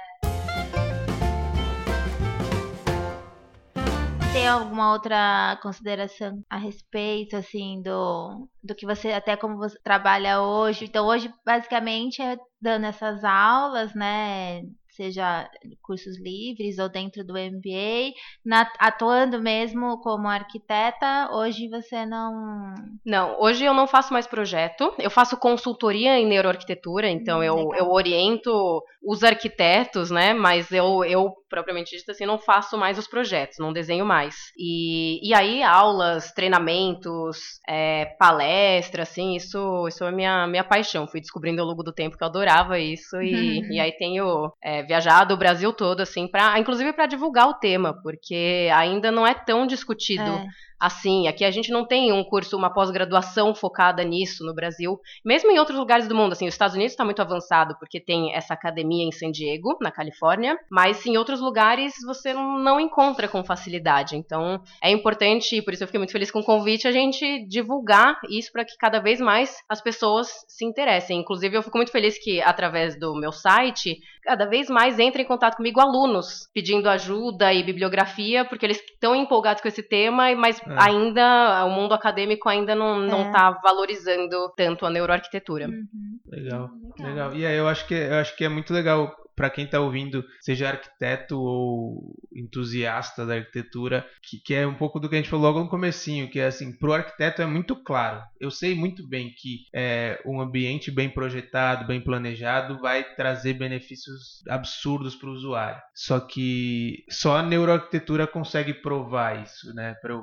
Tem alguma outra consideração a respeito, assim, do, do que você, até como você trabalha hoje? Então, hoje, basicamente, é dando essas aulas, né? Seja cursos livres ou dentro do MBA, na, atuando mesmo como arquiteta, hoje você não. Não, hoje eu não faço mais projeto, eu faço consultoria em neuroarquitetura, então hum, eu, eu oriento os arquitetos, né? Mas eu, eu propriamente dito assim, não faço mais os projetos, não desenho mais. E, e aí, aulas, treinamentos, é, palestras, assim, isso, isso é minha, minha paixão. Fui descobrindo ao longo do tempo que eu adorava isso, e, e aí tenho é, viajado o Brasil todo, assim, pra, inclusive para divulgar o tema, porque ainda não é tão discutido. É assim. Aqui a gente não tem um curso, uma pós-graduação focada nisso no Brasil. Mesmo em outros lugares do mundo, assim, os Estados Unidos está muito avançado porque tem essa academia em San Diego, na Califórnia, mas em outros lugares você não encontra com facilidade. Então é importante, por isso eu fiquei muito feliz com o convite, a gente divulgar isso para que cada vez mais as pessoas se interessem. Inclusive eu fico muito feliz que através do meu site, cada vez mais entrem em contato comigo alunos pedindo ajuda e bibliografia, porque eles estão empolgados com esse tema, mas é. ainda o mundo acadêmico ainda não não está é. valorizando tanto a neuroarquitetura. Uhum. Legal, legal, legal. E aí eu acho que eu acho que é muito legal para quem está ouvindo, seja arquiteto ou entusiasta da arquitetura, que, que, é um pouco do que a gente falou logo no comecinho, que é assim, para o arquiteto é muito claro. Eu sei muito bem que é, um ambiente bem projetado, bem planejado, vai trazer benefícios absurdos para o usuário. Só que só a neuroarquitetura consegue provar isso, né? Pra,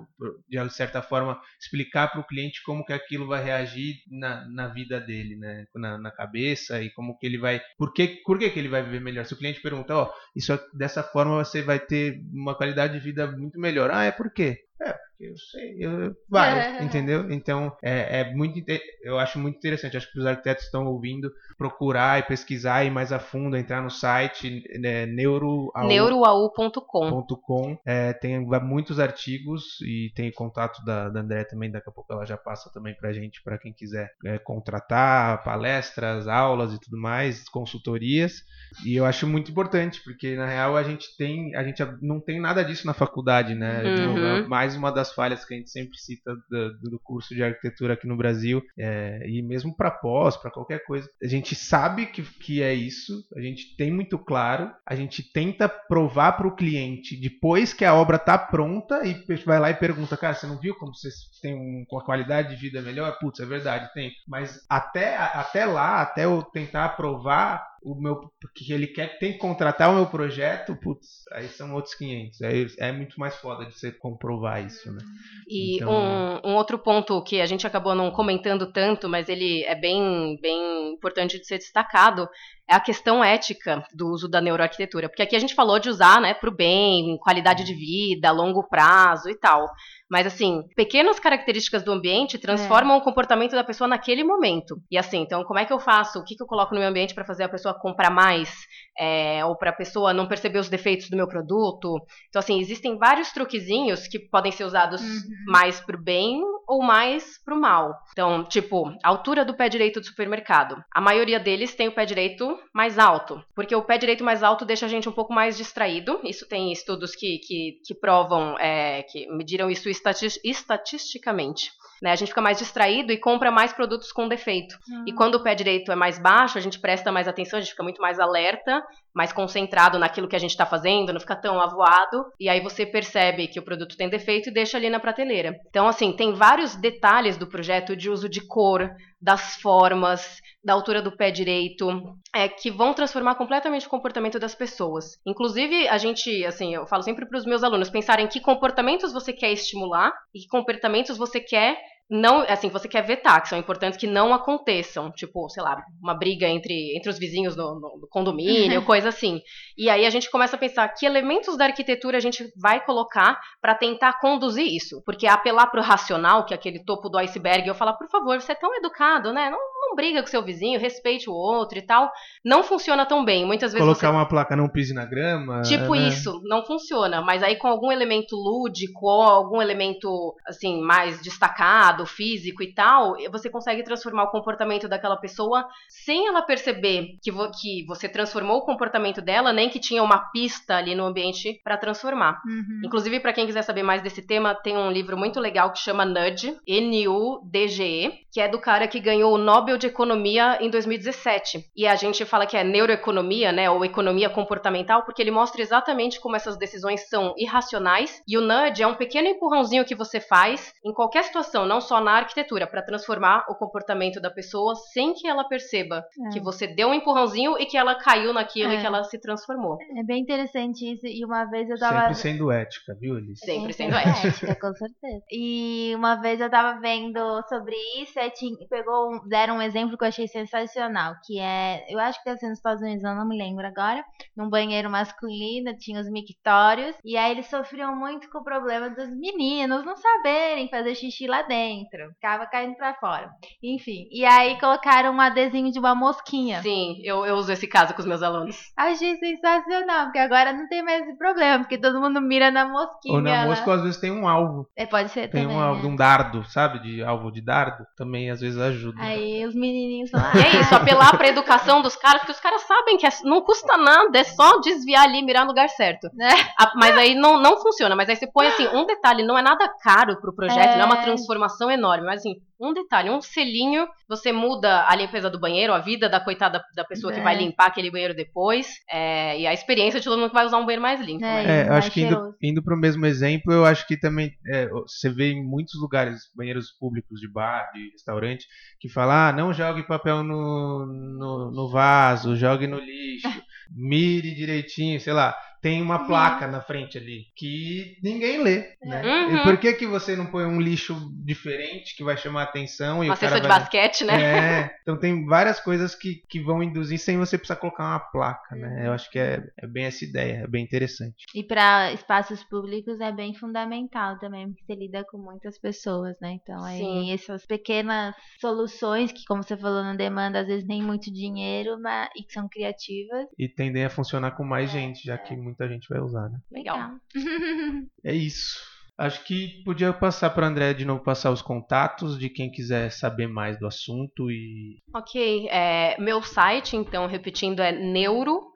de certa forma, explicar para o cliente como que aquilo vai reagir na, na vida dele, né? Na, na cabeça e como que ele vai... Por que, por que, que ele vai viver melhor. Se o cliente pergunta, ó, oh, isso dessa forma você vai ter uma qualidade de vida muito melhor. Ah, é por quê? É, porque eu sei, eu, vai, é. entendeu? Então, é, é muito, eu acho muito interessante. Acho que os arquitetos estão ouvindo procurar e pesquisar e mais a fundo, entrar no site né, neuroau.com. neuroau.com. É, tem muitos artigos e tem contato da, da André também. Daqui a pouco ela já passa também pra gente, para quem quiser é, contratar palestras, aulas e tudo mais, consultorias. E eu acho muito importante, porque na real a gente tem, a gente não tem nada disso na faculdade, né? Uhum. Mais uma das falhas que a gente sempre cita do, do curso de arquitetura aqui no Brasil, é, e mesmo para pós, para qualquer coisa, a gente sabe que, que é isso, a gente tem muito claro, a gente tenta provar para o cliente depois que a obra está pronta e vai lá e pergunta, cara, você não viu como você tem um, com a qualidade de vida melhor? Putz, é verdade, tem. Mas até, até lá, até eu tentar provar o meu que ele quer tem que contratar o meu projeto, putz, aí são outros 500. Aí é muito mais foda de você comprovar isso, né? E então... um, um, outro ponto que a gente acabou não comentando tanto, mas ele é bem bem importante de ser destacado, a questão ética do uso da neuroarquitetura. Porque aqui a gente falou de usar, né, para o bem, qualidade de vida, longo prazo e tal. Mas, assim, pequenas características do ambiente transformam é. o comportamento da pessoa naquele momento. E, assim, então, como é que eu faço? O que, que eu coloco no meu ambiente para fazer a pessoa comprar mais? É, ou para a pessoa não perceber os defeitos do meu produto? Então, assim, existem vários truquezinhos que podem ser usados uhum. mais para o bem ou mais para o mal. Então, tipo, a altura do pé direito do supermercado. A maioria deles tem o pé direito mais alto, porque o pé direito mais alto deixa a gente um pouco mais distraído. Isso tem estudos que, que, que provam, é, que mediram isso estatisticamente. Né? A gente fica mais distraído e compra mais produtos com defeito. Uhum. E quando o pé direito é mais baixo, a gente presta mais atenção, a gente fica muito mais alerta, mais concentrado naquilo que a gente está fazendo, não fica tão avoado. E aí você percebe que o produto tem defeito e deixa ali na prateleira. Então, assim, tem vários detalhes do projeto de uso de cor, das formas, da altura do pé direito, é, que vão transformar completamente o comportamento das pessoas. Inclusive, a gente, assim, eu falo sempre para os meus alunos pensarem que comportamentos você quer estimular e que comportamentos você quer não, assim, você quer vetar, que são importantes que não aconteçam, tipo, sei lá, uma briga entre, entre os vizinhos no, no condomínio, coisa assim. E aí a gente começa a pensar que elementos da arquitetura a gente vai colocar para tentar conduzir isso, porque apelar para o racional, que é aquele topo do iceberg, eu falar, por favor, você é tão educado, né? Não, não briga com seu vizinho, respeite o outro e tal. Não funciona tão bem. Muitas vezes. Colocar você... uma placa não pise na grama. Tipo né? isso, não funciona. Mas aí com algum elemento lúdico, algum elemento assim, mais destacado, físico e tal, você consegue transformar o comportamento daquela pessoa sem ela perceber que, vo que você transformou o comportamento dela, nem que tinha uma pista ali no ambiente para transformar. Uhum. Inclusive, para quem quiser saber mais desse tema, tem um livro muito legal que chama Nudge, N-U-D-G-E, que é do cara que ganhou o Nobel de Economia em 2017. E a gente fala que é neuroeconomia, né, ou economia comportamental, porque ele mostra exatamente como essas decisões são irracionais. E o nudge é um pequeno empurrãozinho que você faz em qualquer situação, não só na arquitetura, para transformar o comportamento da pessoa sem que ela perceba é. que você deu um empurrãozinho e que ela caiu naquilo é. e que ela se transformou. É bem interessante isso. E uma vez eu tava. Sempre sendo ética, viu, Elis? Sempre sendo ética. ética, com certeza. E uma vez eu tava vendo sobre isso, e pegou, deram um exemplo que eu achei sensacional, que é, eu acho que deve ser nos Estados Unidos, eu não me lembro agora, num banheiro masculino, tinha os mictórios, e aí eles sofriam muito com o problema dos meninos não saberem fazer xixi lá dentro, ficava caindo pra fora. Enfim, e aí colocaram um adesivo de uma mosquinha. Sim, eu, eu uso esse caso com os meus alunos. Achei sensacional, porque agora não tem mais esse problema, porque todo mundo mira na mosquinha. Ou na mosca, às vezes tem um alvo. É, pode ser tem também. Tem um alvo, é. um dardo, sabe? De alvo de dardo, também às vezes ajuda. Aí os menininhos lá. E é isso, apelar pra educação dos caras, porque os caras sabem que é, não custa nada, é só desviar ali e mirar no lugar certo. É. mas aí não, não funciona. Mas aí você põe assim, um detalhe, não é nada caro pro projeto, é. não é uma transformação enorme, mas assim, um detalhe, um selinho, você muda a limpeza do banheiro, a vida da coitada da pessoa é. que vai limpar aquele banheiro depois, é, e a experiência de todo mundo que vai usar um banheiro mais limpo. É, né? é eu acho que indo, indo para o mesmo exemplo, eu acho que também é, você vê em muitos lugares, banheiros públicos de bar, de restaurante, que fala, ah, não jogue papel no, no, no vaso, jogue no lixo, mire direitinho, sei lá tem uma uhum. placa na frente ali que ninguém lê, né? Uhum. E por que que você não põe um lixo diferente que vai chamar atenção e uma o cara de vai... basquete, né? É. Então tem várias coisas que, que vão induzir sem você precisar colocar uma placa, né? Eu acho que é, é bem essa ideia, é bem interessante. E para espaços públicos é bem fundamental também, porque você lida com muitas pessoas, né? Então aí Sim. essas pequenas soluções que, como você falou, não demanda às vezes nem muito dinheiro, mas e que são criativas. E tendem a funcionar com mais é, gente, já é. que muita gente vai usar, né? Legal. é isso. Acho que podia passar para André de novo passar os contatos de quem quiser saber mais do assunto e. Ok, é, meu site, então, repetindo, é neuroau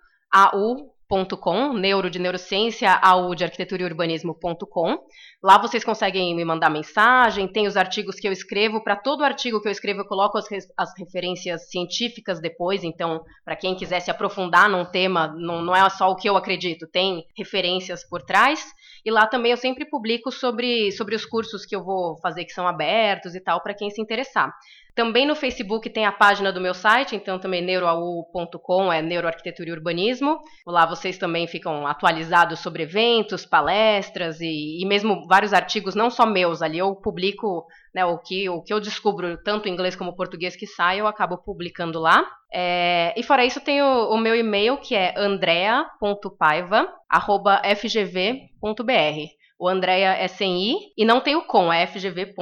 .com, neuro de neurociência, AU de arquitetura e urbanismo.com. Lá vocês conseguem me mandar mensagem, tem os artigos que eu escrevo. Para todo artigo que eu escrevo, eu coloco as, as referências científicas depois. Então, para quem quiser se aprofundar num tema, não, não é só o que eu acredito, tem referências por trás. E lá também eu sempre publico sobre, sobre os cursos que eu vou fazer que são abertos e tal, para quem se interessar. Também no Facebook tem a página do meu site, então também neuroau.com é Neuroarquitetura e Urbanismo. Lá vocês também ficam atualizados sobre eventos, palestras e, e mesmo vários artigos, não só meus ali, eu publico né, o, que, o que eu descubro, tanto em inglês como português que sai, eu acabo publicando lá. É, e fora isso, tem o, o meu e-mail que é andrea.paiva.fgv.br. O Andréia é sem I e não tem o com, é fgv.br.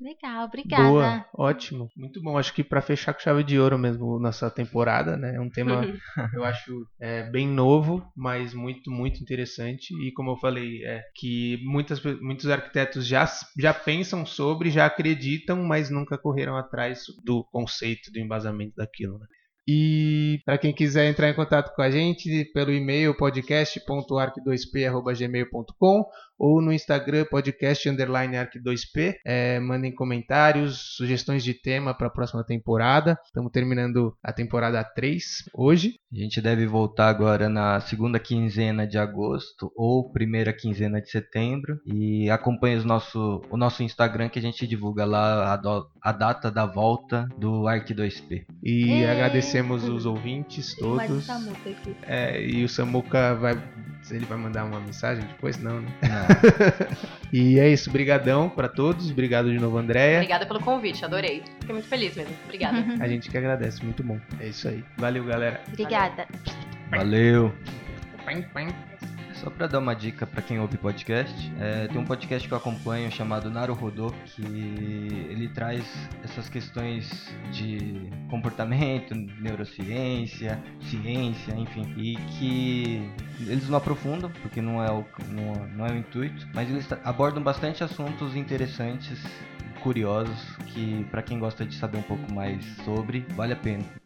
Legal, obrigada. Boa, ótimo. Muito bom. Acho que para fechar com chave de ouro mesmo nossa temporada, né? É um tema, eu acho, é, bem novo, mas muito, muito interessante. E como eu falei, é que muitas, muitos arquitetos já, já pensam sobre, já acreditam, mas nunca correram atrás do conceito, do embasamento daquilo, né? E para quem quiser entrar em contato com a gente pelo e-mail podcast.arc2p@gmail.com ou no Instagram podcast underline arc2p. É, mandem comentários, sugestões de tema para a próxima temporada. Estamos terminando a temporada 3 hoje. A gente deve voltar agora na segunda quinzena de agosto ou primeira quinzena de setembro. E acompanhe o nosso, o nosso Instagram que a gente divulga lá a, do, a data da volta do Arc2P. E é. agradecemos os ouvintes todos. É, e o Samuca vai ele vai mandar uma mensagem depois? Não, né? Não. e é isso, brigadão para todos. Obrigado de novo, Andréia. Obrigada pelo convite, adorei. Fiquei muito feliz mesmo. Obrigada. A gente que agradece, muito bom. É isso aí. Valeu, galera. Obrigada. Valeu. Só para dar uma dica para quem ouve podcast, é, tem um podcast que eu acompanho chamado Naruhodô, que ele traz essas questões de comportamento, neurociência, ciência, enfim, e que eles não aprofundam, porque não é o, não, não é o intuito, mas eles abordam bastante assuntos interessantes curiosos que para quem gosta de saber um pouco mais sobre, vale a pena.